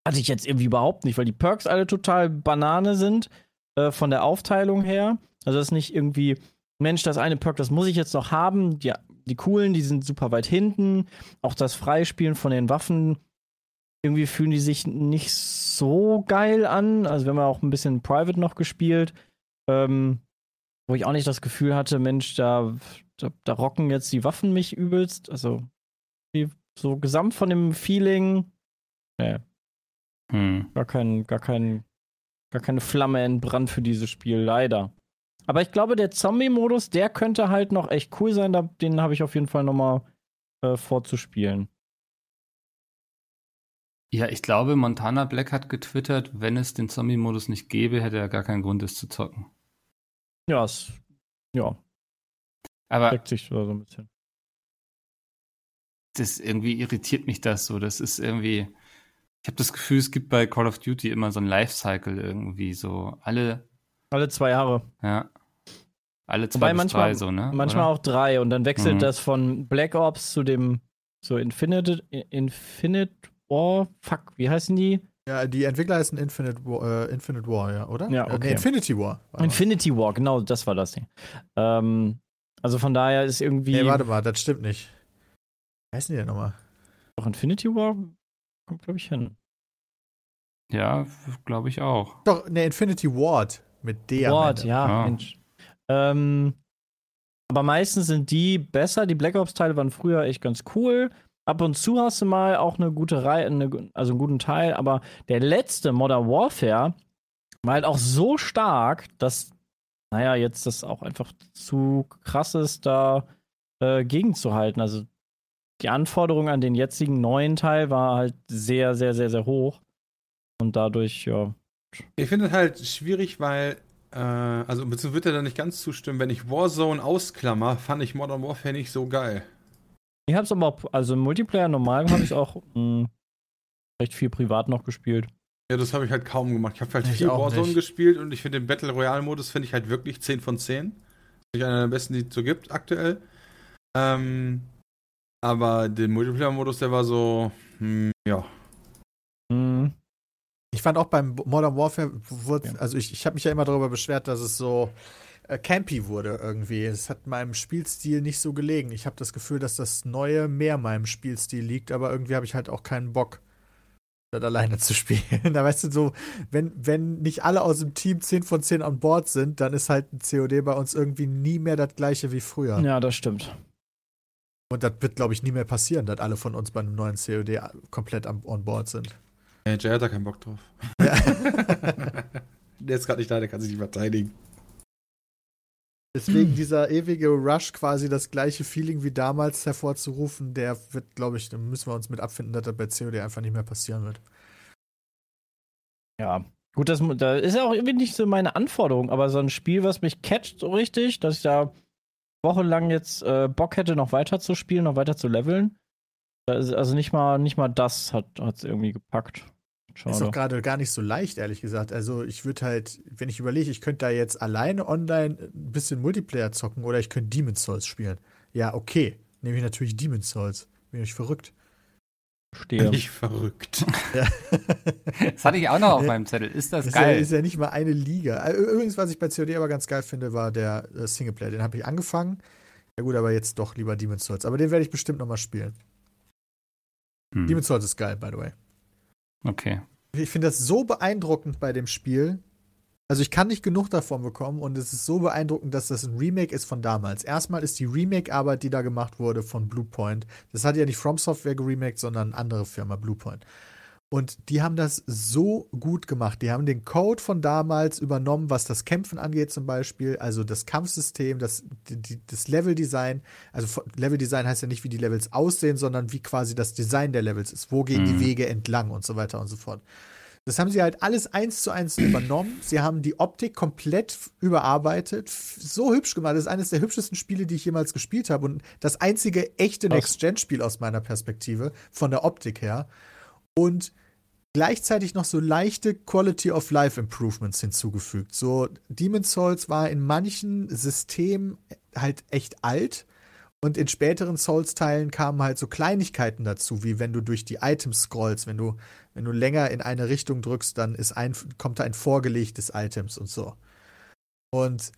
Speaker 4: Hatte ich jetzt irgendwie überhaupt nicht, weil die Perks alle total Banane sind äh, von der Aufteilung her. Also das ist nicht irgendwie, Mensch, das eine Perk, das muss ich jetzt noch haben. Die, die coolen, die sind super weit hinten. Auch das Freispielen von den Waffen irgendwie fühlen die sich nicht so geil an. Also wir haben ja auch ein bisschen Private noch gespielt, ähm, wo ich auch nicht das Gefühl hatte, Mensch, da, da, da rocken jetzt die Waffen mich übelst. Also so gesamt von dem Feeling, nee,
Speaker 3: Hm.
Speaker 4: gar kein, gar kein, gar keine Flamme entbrannt für dieses Spiel, leider. Aber ich glaube, der Zombie-Modus, der könnte halt noch echt cool sein. Den habe ich auf jeden Fall noch mal äh, vorzuspielen.
Speaker 3: Ja, ich glaube, Montana Black hat getwittert, wenn es den Zombie-Modus nicht gäbe, hätte er gar keinen Grund, es zu zocken.
Speaker 4: Ja, es, ja,
Speaker 3: Aber
Speaker 4: deckt sich so ein bisschen.
Speaker 3: das irgendwie irritiert mich das so. Das ist irgendwie. Ich habe das Gefühl, es gibt bei Call of Duty immer so ein Lifecycle irgendwie so. Alle,
Speaker 4: Alle zwei Jahre.
Speaker 3: ja. Alle zwei
Speaker 4: Wobei
Speaker 3: bis
Speaker 4: manchmal-
Speaker 3: drei so, ne?
Speaker 4: Manchmal
Speaker 3: Oder?
Speaker 4: auch drei und dann wechselt
Speaker 3: Mhm.
Speaker 4: das von Black Ops zu dem so Infinite Infinite War. Fuck, wie heißen die?
Speaker 5: Ja, die Entwickler heißen Infinite War, äh, Infinite War, ja, oder?
Speaker 4: Ja,
Speaker 5: Äh,
Speaker 4: okay.
Speaker 5: Infinity War.
Speaker 4: Infinity War, genau, das war das Ding. Ähm, also von daher ist irgendwie
Speaker 5: Nee, warte mal, das stimmt nicht. Wie heißen die denn nochmal?
Speaker 4: doch Infinity War kommt glaube ich hin.
Speaker 3: Ja, glaube ich auch.
Speaker 5: Doch, ne, Infinity Ward mit D
Speaker 4: Ward,
Speaker 5: Ende.
Speaker 4: ja,
Speaker 3: Ah.
Speaker 4: Mensch. Ähm, aber meistens sind die besser. Die Black Ops Teile waren früher echt ganz cool. Ab und zu hast du mal auch eine gute Reihe, eine, also einen guten Teil, aber der letzte Modern Warfare war halt auch so stark, dass, naja, jetzt das auch einfach zu krass ist, da äh, gegenzuhalten. Also die Anforderung an den jetzigen neuen Teil war halt sehr, sehr, sehr, sehr hoch. Und dadurch, ja.
Speaker 2: Ich finde es halt schwierig, weil, äh, also beziehungsweise wird er da nicht ganz zustimmen, wenn ich Warzone ausklammer, fand ich Modern Warfare nicht so geil.
Speaker 4: Ich hab's aber auch, also im Multiplayer normal habe ich auch mh, recht viel privat noch gespielt.
Speaker 2: Ja, das habe ich halt kaum gemacht. Ich habe halt
Speaker 5: Ich
Speaker 2: viel
Speaker 5: auch
Speaker 2: Warzone
Speaker 5: nicht.
Speaker 2: gespielt und ich finde den Battle Royale Modus finde ich halt wirklich 10 von 10. Finde ich einer der besten, die es so gibt aktuell. Ähm, aber den Multiplayer Modus, der war so, hm, ja.
Speaker 4: Mhm.
Speaker 5: Ich fand auch beim Modern Warfare, wurde,
Speaker 4: Ja.
Speaker 5: also ich, ich habe mich ja immer darüber beschwert, dass es so äh, campy wurde irgendwie. Es hat meinem Spielstil nicht so gelegen. Ich habe das Gefühl, dass das Neue mehr meinem Spielstil liegt, aber irgendwie habe ich halt auch keinen Bock, das alleine zu spielen. da weißt du so, wenn, wenn nicht alle aus dem Team 10 von 10 an Bord sind, dann ist halt ein COD bei uns irgendwie nie mehr das gleiche wie früher.
Speaker 4: Ja, das stimmt.
Speaker 5: Und das wird, glaube ich, nie mehr passieren, dass alle von uns bei einem neuen COD komplett am, on board sind.
Speaker 2: Hey, Jay hat da keinen Bock drauf.
Speaker 5: Ja.
Speaker 2: Der ist gerade nicht da, der kann sich nicht verteidigen.
Speaker 5: Deswegen dieser ewige Rush, quasi das gleiche Feeling wie damals hervorzurufen, der wird, glaube ich, da müssen wir uns mit abfinden, dass das bei COD einfach nicht mehr passieren wird.
Speaker 4: Ja. Gut, das, mu- da ist ja auch irgendwie nicht so meine Anforderung, aber so ein Spiel, was mich catcht so richtig, dass ich da wochenlang jetzt äh, Bock hätte, noch weiter zu spielen, noch weiter zu leveln. Also nicht mal, nicht mal das hat es irgendwie gepackt.
Speaker 5: Ist auch
Speaker 4: Schade.
Speaker 5: gerade gar nicht so leicht, ehrlich gesagt. Also ich würde halt, wenn ich überlege, ich könnte da jetzt alleine online ein bisschen Multiplayer zocken oder ich könnte Demon's Souls spielen. Ja, okay. Nehme ich natürlich Demon's Souls. Bin ich verrückt.
Speaker 4: Stehe.
Speaker 2: Ich verrückt.
Speaker 3: Das hatte ich auch noch auf meinem Zettel. Ist das
Speaker 5: Das ist ja,
Speaker 3: geil?
Speaker 5: ist ja nicht mal eine Liga. Übrigens, was ich bei COD aber ganz geil finde, war der äh, Singleplayer. Den habe ich angefangen. Ja gut, aber jetzt doch lieber Demon's Souls. Aber den werde ich bestimmt noch mal spielen.
Speaker 3: Hm.
Speaker 5: Demon's Souls ist geil, by the way.
Speaker 3: Okay.
Speaker 5: Ich finde das so beeindruckend bei dem Spiel. Also ich kann nicht genug davon bekommen und es ist so beeindruckend, dass das ein Remake ist von damals. Erstmal ist die Remake-Arbeit, die da gemacht wurde von Bluepoint, das hat ja nicht From Software geremaked, sondern eine andere Firma, Bluepoint. Und die haben das so gut gemacht. Die haben den Code von damals übernommen, was das Kämpfen angeht zum Beispiel, also das Kampfsystem, das, die, das Leveldesign. Also Leveldesign heißt ja nicht, wie die Levels aussehen, sondern wie quasi das Design der Levels ist. Wo gehen
Speaker 3: Mhm.
Speaker 5: die Wege entlang und so weiter und so fort. Das haben sie halt alles eins zu eins übernommen. Sie haben die Optik komplett überarbeitet, so hübsch gemacht. Das ist eines der hübschesten Spiele, die ich jemals gespielt habe und das einzige echte. Next-Gen-Spiel aus meiner Perspektive, von der Optik her. Und gleichzeitig noch so leichte Quality of Life Improvements hinzugefügt. So Demon's Souls war in manchen Systemen halt echt alt und in späteren Souls-Teilen kamen halt so Kleinigkeiten dazu, wie wenn du durch die Items scrollst, wenn du, wenn du länger in eine Richtung drückst, dann ist ein, kommt da ein vorgelegtes Items und so. Und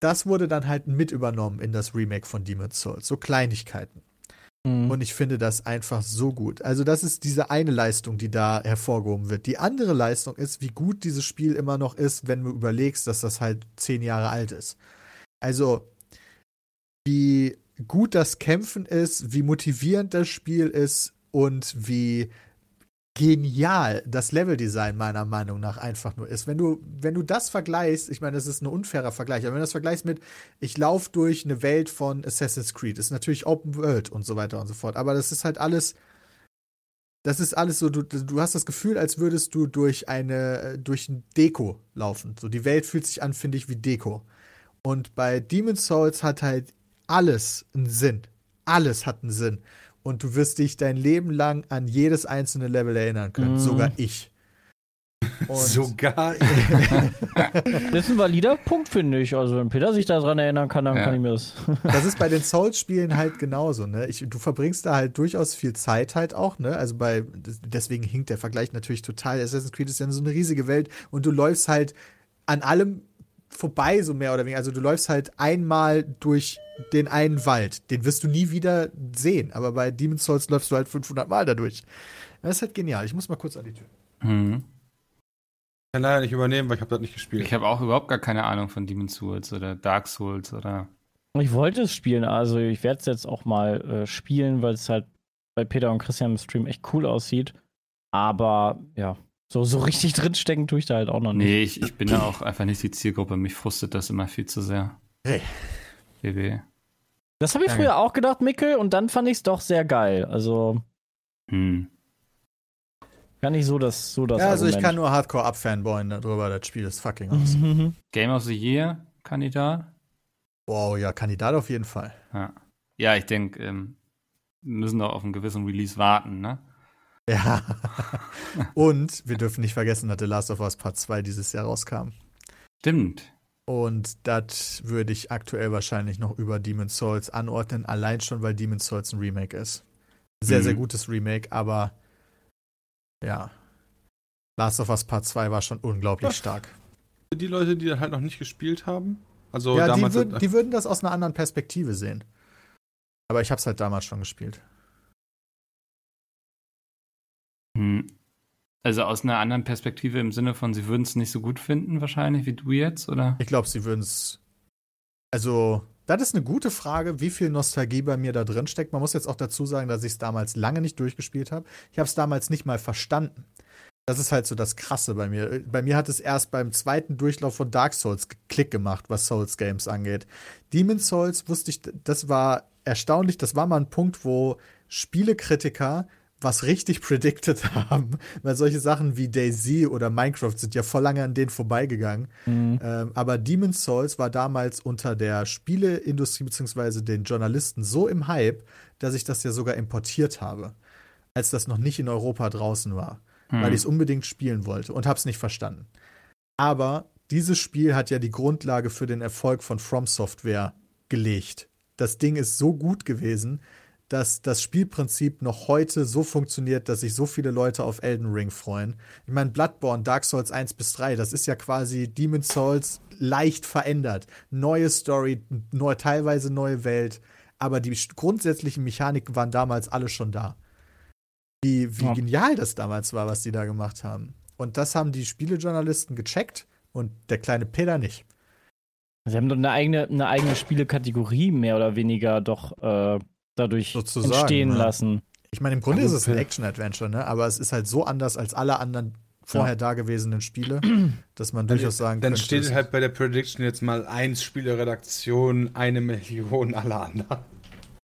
Speaker 5: das wurde dann halt mit übernommen in das Remake von Demon's Souls. So Kleinigkeiten.
Speaker 4: Mhm.
Speaker 5: Und ich finde das einfach so gut. Also, das ist diese eine Leistung, die da hervorgehoben wird. Die andere Leistung ist, wie gut dieses Spiel immer noch ist, wenn du überlegst, dass das halt zehn Jahre alt ist. Also, wie gut das Kämpfen ist, wie motivierend das Spiel ist und wie genial das Leveldesign meiner Meinung nach einfach nur ist. Wenn du, wenn du das vergleichst, ich meine, das ist ein unfairer Vergleich, aber wenn du das vergleichst mit, ich laufe durch eine Welt von Assassin's Creed, ist natürlich Open World und so weiter und so fort, aber das ist halt alles, das ist alles so, du, du hast das Gefühl, als würdest du durch eine, durch ein Deko laufen. So, die Welt fühlt sich an, finde ich, wie Deko. Und bei Demon's Souls hat halt alles einen Sinn. Alles hat einen Sinn. Und du wirst dich dein Leben lang an jedes einzelne Level erinnern können.
Speaker 4: Mhm.
Speaker 5: Sogar ich. Und
Speaker 2: Sogar.
Speaker 4: Das ist ein valider Punkt, finde ich. Also, wenn Peter sich daran erinnern kann, dann
Speaker 3: Ja.
Speaker 4: kann ich mir das.
Speaker 5: das ist bei den Souls-Spielen halt genauso, ne? Ich, du verbringst da halt durchaus viel Zeit halt auch, ne? Also bei, deswegen hinkt der Vergleich natürlich total. Assassin's Creed ist ja so eine riesige Welt und du läufst halt an allem vorbei, so mehr oder weniger. Also du läufst halt einmal durch den einen Wald. Den wirst du nie wieder sehen. Aber bei Demon's Souls läufst du halt 500 Mal dadurch. Das ist halt genial. Ich muss mal kurz an die Tür.
Speaker 3: Hm.
Speaker 2: Ich kann leider nicht übernehmen, weil ich habe das nicht gespielt.
Speaker 3: Ich habe auch überhaupt gar keine Ahnung von Demon's Souls oder Dark Souls oder.
Speaker 4: Ich wollte es spielen, also ich werde es jetzt auch mal äh, spielen, weil es halt bei Peter und Christian im Stream echt cool aussieht. Aber ja, so, so richtig drinstecken tue ich da halt auch noch nicht.
Speaker 3: Nee, ich, ich bin da auch einfach nicht die Zielgruppe. Mich frustet das immer viel zu sehr.
Speaker 5: Hey.
Speaker 3: BB.
Speaker 4: Das habe ich
Speaker 5: Danke.
Speaker 4: früher auch gedacht, Mickel, und dann fand ich es doch sehr geil. Also
Speaker 3: Hm.
Speaker 4: gar nicht so das, so das
Speaker 5: Ja, also ich
Speaker 4: Argument.
Speaker 5: kann nur Hardcore abfanboyen darüber. Das Spiel ist fucking awesome.
Speaker 4: Mhm.
Speaker 3: Game of the Year Kandidat?
Speaker 5: Wow, ja, Kandidat auf jeden Fall.
Speaker 3: Ja, ja ich denke, ähm, müssen doch auf einen gewissen Release warten, ne?
Speaker 5: Ja. Und wir dürfen nicht vergessen, dass The Last of Us Part 2 dieses Jahr rauskam.
Speaker 3: Stimmt.
Speaker 5: Und das würde ich aktuell wahrscheinlich noch über Demon's Souls anordnen, allein schon, weil Demon's Souls ein Remake ist. Sehr,
Speaker 3: Mhm.
Speaker 5: sehr gutes Remake, aber ja. Last of Us Part 2 war schon unglaublich
Speaker 2: Ja.
Speaker 5: stark.
Speaker 2: Für die Leute, die das halt noch nicht gespielt haben. Also
Speaker 5: ja, die,
Speaker 2: damals.
Speaker 5: würd, die würden das aus einer anderen Perspektive sehen. Aber ich habe es halt damals schon gespielt.
Speaker 3: Hm. Also aus einer anderen Perspektive im Sinne von, sie würden es nicht so gut finden, wahrscheinlich, wie du jetzt, oder?
Speaker 5: Ich glaube, sie würden es. Also, das ist eine gute Frage, wie viel Nostalgie bei mir da drin steckt. Man muss jetzt auch dazu sagen, dass ich es damals lange nicht durchgespielt habe. Ich habe es damals nicht mal verstanden. Das ist halt so das Krasse bei mir. Bei mir hat es erst beim zweiten Durchlauf von Dark Souls Klick gemacht, was Souls Games angeht. Demon's Souls wusste ich, das war erstaunlich. Das war mal ein Punkt, wo Spielekritiker was richtig predicted haben, weil solche Sachen wie Daisy oder Minecraft sind ja voll lange an denen vorbeigegangen.
Speaker 4: Mhm.
Speaker 5: Ähm, aber Demon's Souls war damals unter der Spieleindustrie bzw. den Journalisten so im Hype, dass ich das ja sogar importiert habe, als das noch nicht in Europa draußen war,
Speaker 3: Hm.
Speaker 5: weil ich es unbedingt spielen wollte und habe es nicht verstanden. Aber dieses Spiel hat ja die Grundlage für den Erfolg von From Software gelegt. Das Ding ist so gut gewesen, dass das Spielprinzip noch heute so funktioniert, dass sich so viele Leute auf Elden Ring freuen. Ich meine, Bloodborne, Dark Souls 1 bis 3, das ist ja quasi Demon's Souls leicht verändert. Neue Story, neu, teilweise neue Welt, aber die grundsätzlichen Mechaniken waren damals alle schon da. Wie, wie
Speaker 4: Ja.
Speaker 5: genial das damals war, was die da gemacht haben. Und das haben die Spielejournalisten gecheckt und der kleine Peter nicht.
Speaker 4: Sie haben doch eine eigene, eine eigene Spielekategorie mehr oder weniger doch äh, dadurch
Speaker 5: Sozusagen,
Speaker 4: entstehen
Speaker 5: ja.
Speaker 4: lassen.
Speaker 5: Ich meine, im Grunde
Speaker 2: Also,
Speaker 5: ist es ein Action-Adventure, ne? aber es ist halt so anders als alle anderen vorher dagewesenen Spiele, dass man durchaus sagen
Speaker 2: Dann
Speaker 5: könnte.
Speaker 2: steht
Speaker 5: es-
Speaker 2: halt bei der Prediction jetzt mal eins Spieleredaktion, eine Million aller anderen.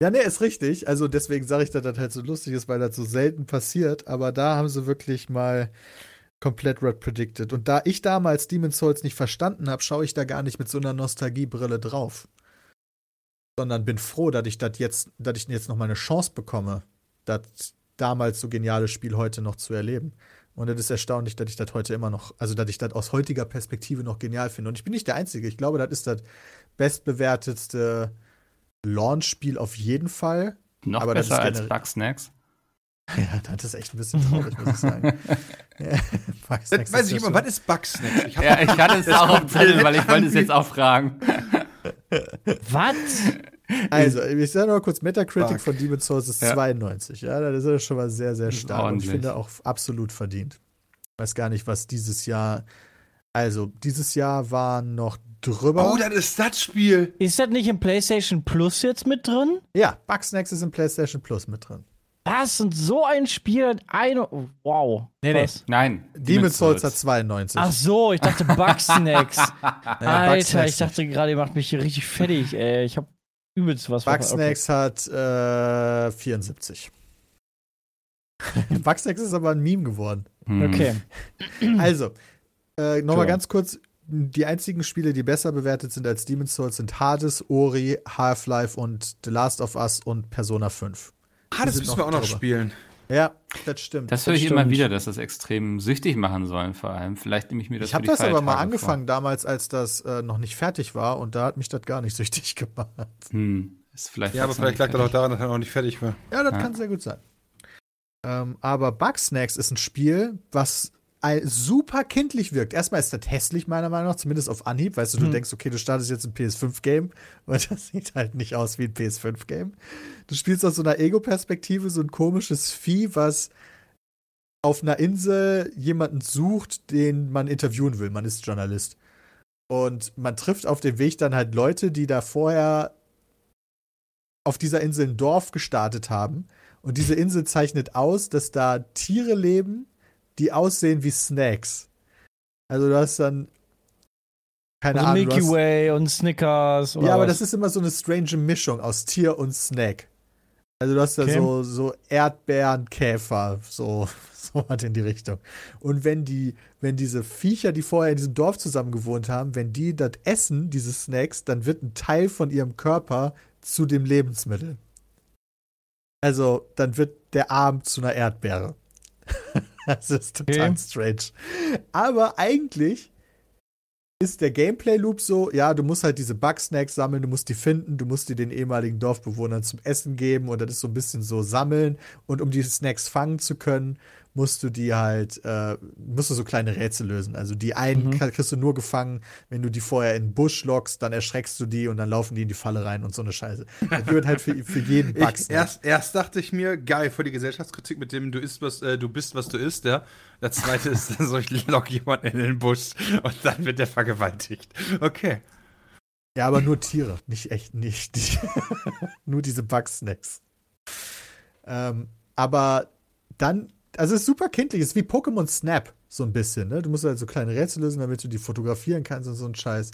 Speaker 5: Ja, nee, ist richtig. Also deswegen sage ich, dass das halt so lustig ist, weil das so selten passiert. Aber da haben sie wirklich mal komplett red predicted. Und da ich damals Demon's Souls nicht verstanden habe, schaue ich da gar nicht mit so einer Nostalgiebrille drauf. Sondern bin froh, dass ich das jetzt, dass ich jetzt noch mal eine Chance bekomme, das damals so geniale Spiel heute noch zu erleben. Und es ist erstaunlich, dass ich das heute immer noch, also dass ich das aus heutiger Perspektive noch genial finde. Und ich bin nicht der Einzige. Ich glaube, das ist das bestbewertetste Launch-Spiel auf jeden Fall.
Speaker 3: Noch
Speaker 5: aber das
Speaker 3: besser
Speaker 5: ist
Speaker 3: als Bugsnacks.
Speaker 5: Ja, das ist echt ein bisschen traurig, muss ich sagen. ja,
Speaker 2: Das weiß ich immer, was ist Bugsnacks? Ich
Speaker 3: Ja, ich hatte es auch auf dem Zettel, weil ich wollte es jetzt auch fragen.
Speaker 4: Was?
Speaker 5: Also, ich sage noch mal kurz, Metacritic
Speaker 2: Fuck.
Speaker 5: von Demon's Souls ist
Speaker 3: Ja.
Speaker 5: 92. Ja, das ist schon mal sehr, sehr stark. Und ich finde auch absolut verdient. Ich weiß gar nicht, was dieses Jahr. Also, dieses Jahr waren noch drüber.
Speaker 2: Oh, das ist das Spiel.
Speaker 4: Ist das nicht im PlayStation Plus jetzt mit drin?
Speaker 5: ja, Bugsnacks ist im PlayStation Plus mit drin.
Speaker 4: Was? Und so ein Spiel hat eine. oh, Wow.
Speaker 5: Nee, nee.
Speaker 3: Nein.
Speaker 5: Demon's Souls hat 92.
Speaker 4: Ach so, ich dachte Bugsnacks. Alter,
Speaker 5: Bugsnax-
Speaker 4: ich dachte gerade, ihr macht mich hier richtig fertig, ey. Ich hab übelst was.
Speaker 5: Bugsnacks hat äh, 74. Bugsnacks ist aber ein Meme geworden.
Speaker 3: Hm.
Speaker 4: Okay.
Speaker 5: Also, äh, nochmal
Speaker 4: Sure.
Speaker 5: ganz kurz. Die einzigen Spiele, die besser bewertet sind als Demon's Souls, sind Hades, Ori, Half-Life und The Last of Us und Persona 5.
Speaker 2: Ah, das müssen wir auch noch
Speaker 5: drüber.
Speaker 2: spielen.
Speaker 5: Ja, das stimmt.
Speaker 3: Das höre ich immer
Speaker 4: stimmt.
Speaker 3: wieder, dass das extrem süchtig machen sollen, vor allem. Vielleicht nehme ich mir das
Speaker 5: ich habe das aber mal angefangen damals, als das äh, noch nicht fertig war und da hat mich das gar nicht süchtig gemacht.
Speaker 3: Vor. Hm. Ist vielleicht
Speaker 2: Ja, aber vielleicht lag das auch daran, dass er noch nicht fertig war.
Speaker 5: Ja, das
Speaker 3: Ja.
Speaker 5: kann sehr gut sein. Ähm, aber Bugsnacks ist ein Spiel, was super kindlich wirkt. Erstmal ist das hässlich, meiner Meinung nach, zumindest auf Anhieb. Weißt du, du
Speaker 4: Hm.
Speaker 5: denkst, okay, du startest jetzt ein PS5-Game, aber das sieht halt nicht aus wie ein PS5-Game. Du spielst aus so einer Ego-Perspektive so ein komisches Vieh, was auf einer Insel jemanden sucht, den man interviewen will. Man ist Journalist. Und man trifft auf dem Weg dann halt Leute, die da vorher auf dieser Insel ein Dorf gestartet haben. Und diese Insel zeichnet aus, dass da Tiere leben, die aussehen wie Snacks. Also du hast dann keine
Speaker 4: Also
Speaker 5: Ahnung.
Speaker 4: Milky
Speaker 5: hast,
Speaker 4: Way und Snickers.
Speaker 5: Ja, aber
Speaker 4: was?
Speaker 5: das ist immer so eine strange Mischung aus Tier und Snack. Also du hast da
Speaker 4: Okay.
Speaker 5: so, so Erdbeeren, Käfer, so, so was in die Richtung. Und wenn die, wenn diese Viecher, die vorher in diesem Dorf zusammen gewohnt haben, wenn die das essen, diese Snacks, dann wird ein Teil von ihrem Körper zu dem Lebensmittel. Also, dann wird der Arm zu einer Erdbeere. das ist total
Speaker 4: Okay.
Speaker 5: strange. Aber eigentlich ist der Gameplay-Loop so, ja, du musst halt diese Bugsnacks sammeln, du musst die finden, du musst die den ehemaligen Dorfbewohnern zum Essen geben und das ist so ein bisschen so sammeln und um die Snacks fangen zu können, musst du die halt, äh, musst du so kleine Rätsel lösen. Also die einen
Speaker 4: Mhm.
Speaker 5: kriegst du nur gefangen, wenn du die vorher in den Busch lockst, dann erschreckst du die und dann laufen die in die Falle rein und so eine Scheiße. Das wird halt für, für jeden Bugsnack.
Speaker 2: erst, erst dachte ich mir, geil, voll die Gesellschaftskritik mit dem du isst, was äh, du bist, was du isst, ja. Das zweite ist dann so, ich lock jemanden in den Busch und dann wird der vergewaltigt. Okay.
Speaker 5: Ja, aber nur Tiere, nicht echt, nicht. Die, nur diese Bugsnacks. Ähm, aber dann, also es ist super kindlich, es ist wie Pokémon Snap, so ein bisschen, ne? Du musst halt so kleine Rätsel lösen, damit du die fotografieren kannst und so ein Scheiß.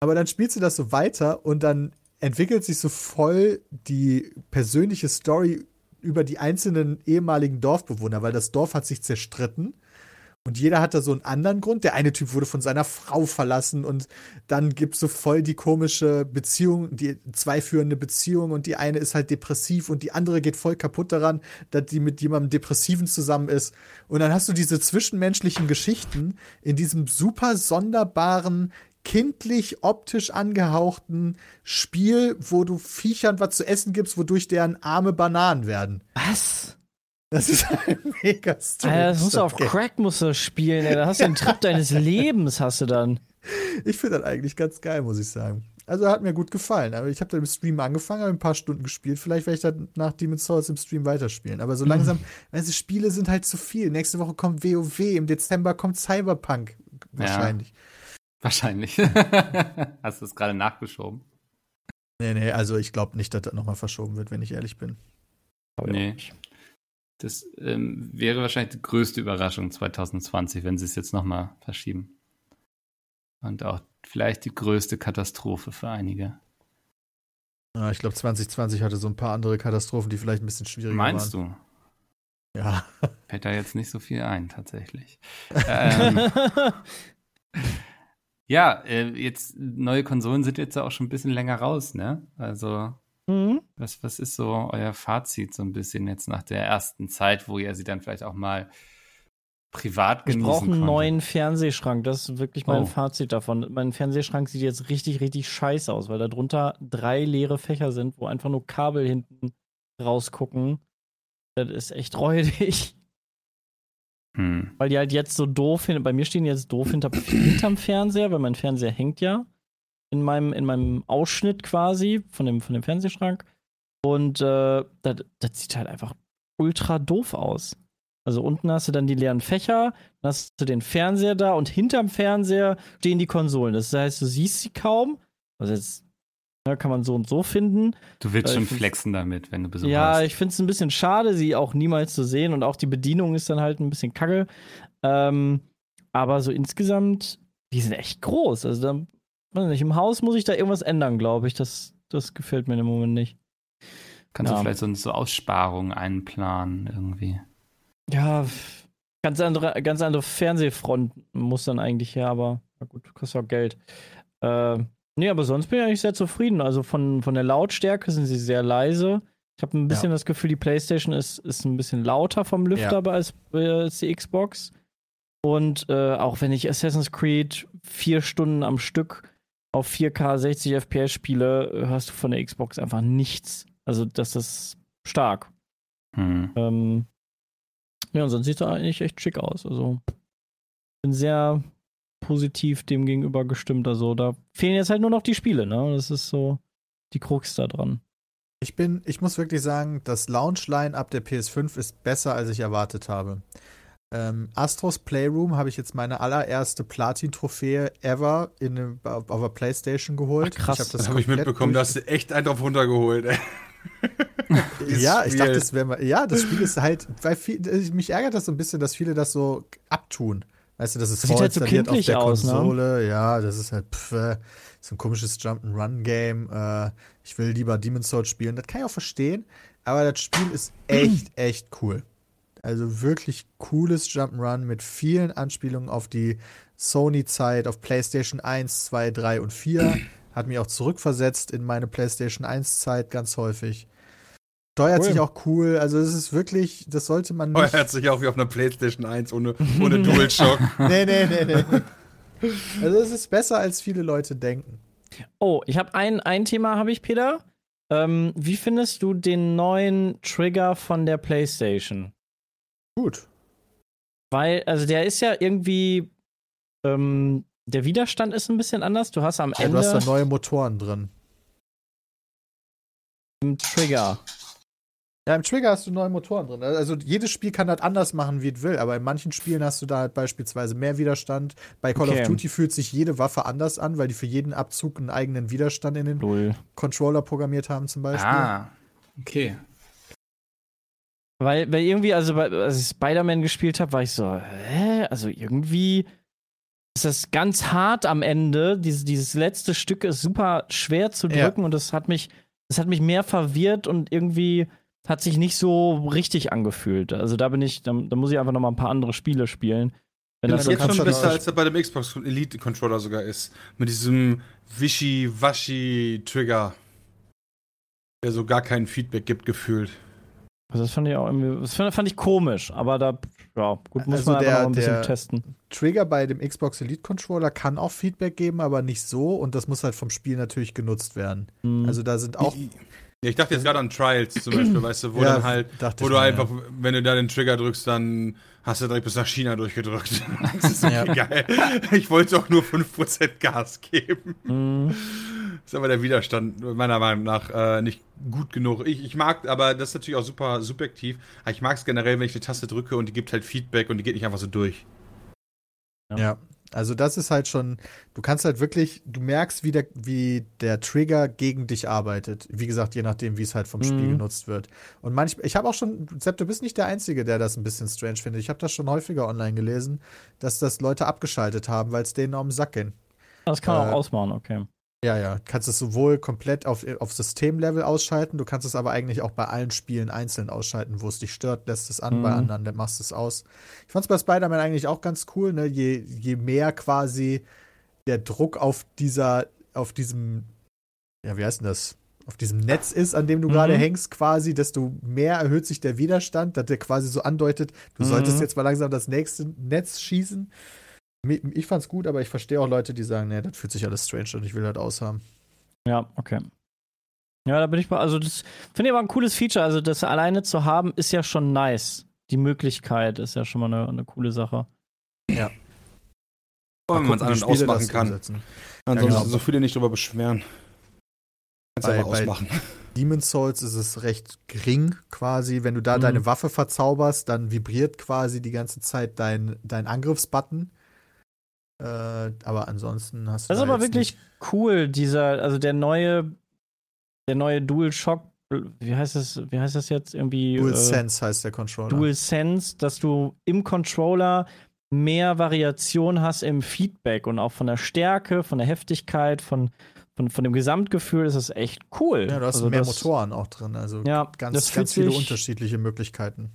Speaker 5: Aber dann spielst du das so weiter und dann entwickelt sich so voll die persönliche Story über die einzelnen ehemaligen Dorfbewohner, weil das Dorf hat sich zerstritten. Und jeder hat da so einen anderen Grund. Der eine Typ wurde von seiner Frau verlassen und dann gibt es so voll die komische Beziehung, die zwei führende Beziehung und die eine ist halt depressiv und die andere geht voll kaputt daran, dass die mit jemandem Depressiven zusammen ist. Und dann hast du diese zwischenmenschlichen Geschichten in diesem super sonderbaren, kindlich optisch angehauchten Spiel, wo du Viechern was zu essen gibst, wodurch deren Arme Bananen werden.
Speaker 4: Was?
Speaker 5: Das ist ein mega strange.
Speaker 4: Alter, das musst du auf. Crack musst du spielen, ey. Da hast du den Trip deines Lebens, hast du dann.
Speaker 5: Ich finde das eigentlich ganz geil, muss ich sagen. Also hat mir gut gefallen. Aber ich habe dann im Stream angefangen, habe ein paar Stunden gespielt. Vielleicht werde ich dann nach Demon's Souls im Stream weiterspielen. Aber so langsam, diese Spiele sind halt zu viel. Nächste Woche kommt WoW, im Dezember kommt Cyberpunk. Wahrscheinlich.
Speaker 3: Wahrscheinlich. Hast du es gerade nachgeschoben?
Speaker 5: Nee, nee, also ich glaube nicht, dass das nochmal verschoben wird, wenn ich ehrlich bin.
Speaker 3: Nee. Das ähm, wäre wahrscheinlich die größte Überraschung 2020, wenn sie es jetzt nochmal verschieben. Und auch vielleicht die größte Katastrophe für einige.
Speaker 5: Ja, ich glaube, 2020 hatte so ein paar andere Katastrophen, die vielleicht ein bisschen schwieriger
Speaker 3: Meinst
Speaker 5: waren.
Speaker 3: du?
Speaker 5: Ja.
Speaker 3: Fällt da jetzt nicht so viel ein, tatsächlich. ähm, ja, äh, jetzt neue Konsolen sind jetzt ja auch schon ein bisschen länger raus, ne? Also,
Speaker 4: Mhm.
Speaker 3: was, was ist so euer Fazit so ein bisschen jetzt nach der ersten Zeit, wo ihr sie dann vielleicht auch mal privat
Speaker 4: Ich
Speaker 3: genießen
Speaker 4: brauche einen
Speaker 3: konntet?
Speaker 4: neuen Fernsehschrank. Das ist wirklich mein
Speaker 3: Oh.
Speaker 4: Fazit davon. Mein Fernsehschrank sieht jetzt richtig, richtig scheiße aus, weil da drunter drei leere Fächer sind, wo einfach nur Kabel hinten rausgucken. Das ist echt räudig.
Speaker 3: Hm.
Speaker 4: Weil die halt jetzt so doof hin, bei mir stehen die jetzt doof hinter, hinterm Fernseher, weil mein Fernseher hängt ja in meinem, in meinem Ausschnitt quasi von dem, von dem Fernsehschrank. Und äh, das, das sieht halt einfach ultra doof aus. Also unten hast du dann die leeren Fächer, dann hast du den Fernseher da und hinterm Fernseher stehen die Konsolen. Das heißt, du siehst sie kaum. Also jetzt ne, kann man so und so finden.
Speaker 3: Du willst
Speaker 4: Äh,
Speaker 3: schon flexen damit, wenn du Besuch
Speaker 4: Ja,
Speaker 3: hast.
Speaker 4: ich finde es ein bisschen schade, sie auch niemals zu sehen und auch die Bedienung ist dann halt ein bisschen kacke. Ähm, aber so insgesamt, die sind echt groß. Also da, weiß nicht, im Haus muss ich da irgendwas ändern, glaube ich. Das, das gefällt mir im Moment nicht.
Speaker 3: Kannst
Speaker 4: ja.
Speaker 3: du vielleicht so, so Aussparungen einplanen irgendwie?
Speaker 4: Ja, ganz andere, ganz andere Fernsehfront muss dann eigentlich her, aber na gut, kostet auch Geld. Äh, nee, aber sonst bin ich eigentlich sehr zufrieden. Also von, von der Lautstärke sind sie sehr leise. Ich habe ein bisschen das Gefühl, die PlayStation ist, ist ein bisschen lauter vom Lüfter
Speaker 5: Ja.
Speaker 4: als, äh, als die Xbox. Und äh, auch wenn ich Assassin's Creed vier Stunden am Stück auf 4K 60 FPS spiele, äh, hörst du von der Xbox einfach nichts. Also das ist stark.
Speaker 3: Hm.
Speaker 4: Ähm, ja, und sonst sieht es eigentlich echt schick aus. Also bin sehr positiv dem gegenüber gestimmt. Also da fehlen jetzt halt nur noch die Spiele, ne? Das ist so die Krux da dran.
Speaker 5: Ich bin, ich muss wirklich sagen, das Launch-Line-Up der PS5 ist besser, als ich erwartet habe. Ähm, Astros Playroom habe ich jetzt meine allererste Platin-Trophäe ever in eine, auf, auf der Playstation geholt.
Speaker 4: Ach, krass.
Speaker 5: Ich hab
Speaker 2: Das habe ich mitbekommen, da hast du echt einen drauf runtergeholt, ey.
Speaker 5: Ja, ich
Speaker 2: Spiel.
Speaker 5: dachte, das wäre mal. Ja, das Spiel ist halt, weil viel, mich ärgert das so ein bisschen, dass viele das so abtun. Weißt du, das ist
Speaker 4: Das sieht halt so
Speaker 5: vorinstalliert auf
Speaker 4: kindlich
Speaker 5: der
Speaker 4: aus, ne?
Speaker 5: Konsole. Ja, das ist halt pff, äh, so ein komisches Jump'n'Run-Game. Äh, ich will lieber Demon's Souls spielen. Das kann ich auch verstehen. Aber das Spiel ist echt, echt cool. Also wirklich cooles Jump'n'Run mit vielen Anspielungen auf die Sony-Zeit, auf PlayStation 1, 2, 3 und 4. Hat mich auch zurückversetzt in meine PlayStation 1-Zeit ganz häufig. Steuert
Speaker 4: Cool.
Speaker 5: sich auch cool. Also es ist wirklich, das sollte man nicht.
Speaker 2: Steuert sich auch wie auf einer Playstation 1 ohne, ohne DualShock.
Speaker 5: nee, nee, nee, nee. Also es ist besser, als viele Leute denken.
Speaker 4: Oh, ich habe ein, ein Thema, habe ich, Peter. Ähm, wie findest du den neuen Trigger von der PlayStation?
Speaker 5: Gut.
Speaker 4: Weil, also der ist ja irgendwie, ähm, der Widerstand ist ein bisschen anders. Du hast am
Speaker 5: Ja,
Speaker 4: Ende
Speaker 5: du hast da neue Motoren drin.
Speaker 4: einen Trigger.
Speaker 5: Ja, im Trigger hast du neue Motoren drin. Also jedes Spiel kann das anders machen, wie es will, aber in manchen Spielen hast du da halt beispielsweise mehr Widerstand. Bei Call
Speaker 4: Okay.
Speaker 5: of Duty fühlt sich jede Waffe anders an, weil die für jeden Abzug einen eigenen Widerstand in den
Speaker 4: Lol.
Speaker 5: Controller programmiert haben, zum Beispiel.
Speaker 3: Ah, okay.
Speaker 4: Weil, weil irgendwie, also bei- als ich Spider-Man gespielt habe, war ich so, hä? Also irgendwie ist das ganz hart am Ende. Dieses, dieses letzte Stück ist super schwer zu
Speaker 5: Ja.
Speaker 4: drücken und das hat mich, das hat mich mehr verwirrt und irgendwie hat sich nicht so richtig angefühlt. Also da bin ich, da, da muss ich einfach noch mal ein paar andere Spiele spielen. Wenn
Speaker 5: Ja,
Speaker 4: das
Speaker 2: jetzt schon besser, als er bei dem Xbox Elite Controller sogar ist. Mit diesem Wischi-Waschi-Trigger. Der so gar kein Feedback gibt, gefühlt.
Speaker 4: Also das fand ich auch irgendwie, das fand, ich komisch, aber da, ja, gut, muss
Speaker 5: Also
Speaker 4: man einfach
Speaker 5: der-
Speaker 4: noch ein bisschen testen.
Speaker 5: Trigger bei dem Xbox Elite Controller kann auch Feedback geben, aber nicht so und das muss halt vom Spiel natürlich genutzt werden.
Speaker 4: Hm.
Speaker 5: Also da sind auch
Speaker 2: Ja, ich dachte jetzt gerade an Trials zum Beispiel, weißt du, wo
Speaker 5: Ja,
Speaker 2: dann halt, wo du einfach, wenn du da den Trigger drückst, dann hast du direkt bis nach China durchgedrückt. Das ist okay, geil. Ich wollte auch nur 5% Gas geben.
Speaker 4: Hm.
Speaker 2: Ist aber der Widerstand meiner Meinung nach äh, nicht gut genug. Ich, ich mag, aber das ist natürlich auch super subjektiv. Aber ich mag es generell, wenn ich die Taste drücke und die gibt halt Feedback und die geht nicht einfach so durch.
Speaker 5: Ja, also das ist halt schon, du kannst halt wirklich, du merkst, wie der, wie der Trigger gegen dich arbeitet. Wie gesagt, je nachdem, wie es halt vom Spiel
Speaker 4: Mhm.
Speaker 5: genutzt wird. Und manchmal, ich habe auch schon, Sepp, du bist nicht der Einzige, der das ein bisschen strange findet. Ich habe das schon häufiger online gelesen, dass das Leute abgeschaltet haben, weil es denen auf den Sack ging.
Speaker 4: Das kann man
Speaker 5: äh,
Speaker 4: auch ausmachen, okay.
Speaker 5: Ja, ja, kannst es sowohl komplett auf, auf Systemlevel ausschalten, du kannst es aber eigentlich auch bei allen Spielen einzeln ausschalten, wo es dich stört, lässt es an, bei
Speaker 4: Mhm.
Speaker 5: anderen dann machst du es aus. Ich fand es bei Spider-Man eigentlich auch ganz cool, ne? Je, je mehr quasi der Druck auf dieser, auf diesem, ja, wie heißt denn das? Auf diesem Netz ist, an dem du
Speaker 4: Mhm.
Speaker 5: gerade hängst, quasi, desto mehr erhöht sich der Widerstand, dass der quasi so andeutet, du
Speaker 4: Mhm.
Speaker 5: solltest jetzt mal langsam das nächste Netz schießen. Ich fand's gut, aber ich verstehe auch Leute, die sagen, nee, das fühlt sich alles strange an, ich will das aushaben.
Speaker 4: Ja, okay. Ja, da bin ich bei. Also, das finde ich aber ein cooles Feature. Also, das alleine zu haben, ist ja schon nice. Die Möglichkeit ist ja schon mal eine, eine coole Sache.
Speaker 2: Vor allem, wenn man es an- und
Speaker 5: Spiele
Speaker 2: ausmachen kann.
Speaker 5: umsetzen.
Speaker 2: Ansonsten
Speaker 5: genau.
Speaker 2: so viele nicht drüber beschweren. Kannst
Speaker 5: Bei-
Speaker 2: aber
Speaker 5: bei-
Speaker 2: ausmachen.
Speaker 5: Demon's Souls ist es recht gering quasi. Wenn du da
Speaker 4: Mhm.
Speaker 5: deine Waffe verzauberst, dann vibriert quasi die ganze Zeit dein, dein Angriffsbutton. Äh, aber ansonsten hast du.
Speaker 4: Das ist aber wirklich cool, dieser, also der neue, der neue DualShock, wie heißt das, wie heißt das jetzt? Irgendwie.
Speaker 5: nicht- Dual
Speaker 4: äh,
Speaker 5: Sense heißt der Controller.
Speaker 4: Dual Sense, dass du im Controller mehr Variation hast im Feedback und auch von der Stärke, von der Heftigkeit, von, von, von dem Gesamtgefühl ist das echt cool.
Speaker 5: ja, du hast
Speaker 4: Also
Speaker 5: mehr
Speaker 4: das
Speaker 5: Motoren auch drin. Also
Speaker 4: Ja,
Speaker 5: ganz, ganz viele unterschiedliche Möglichkeiten.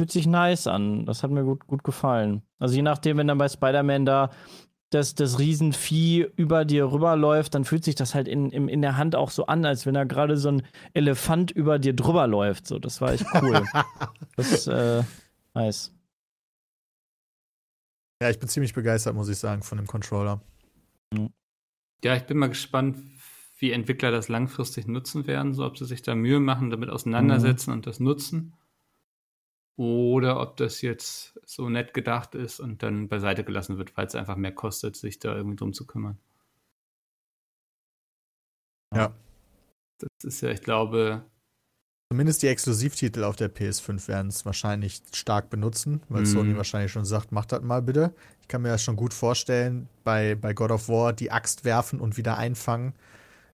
Speaker 4: Fühlt sich nice an. Das hat mir gut, gut gefallen. Also je nachdem, wenn dann bei Spider-Man da das, das Riesenvieh über dir rüberläuft, dann fühlt sich das halt in, in, in der Hand auch so an, als wenn da gerade so ein Elefant über dir drüber läuft. So, das war echt cool. das ist äh, nice.
Speaker 5: Ja, ich bin ziemlich begeistert, muss ich sagen, von dem Controller.
Speaker 3: Ja, ich bin mal gespannt, wie Entwickler das langfristig nutzen werden, so ob sie sich da Mühe machen, damit auseinandersetzen und das nutzen. Oder ob das jetzt so nett gedacht ist und dann beiseite gelassen wird, weil es einfach mehr kostet, sich da irgendwie drum zu kümmern.
Speaker 5: Ja.
Speaker 3: Das ist ja, ich glaube,
Speaker 5: Zumindest die Exklusivtitel auf der PS5 werden es wahrscheinlich stark benutzen, weil
Speaker 3: Mhm.
Speaker 5: Sony wahrscheinlich schon sagt, macht das mal bitte. Ich kann mir das schon gut vorstellen, bei, bei God of War die Axt werfen und wieder einfangen,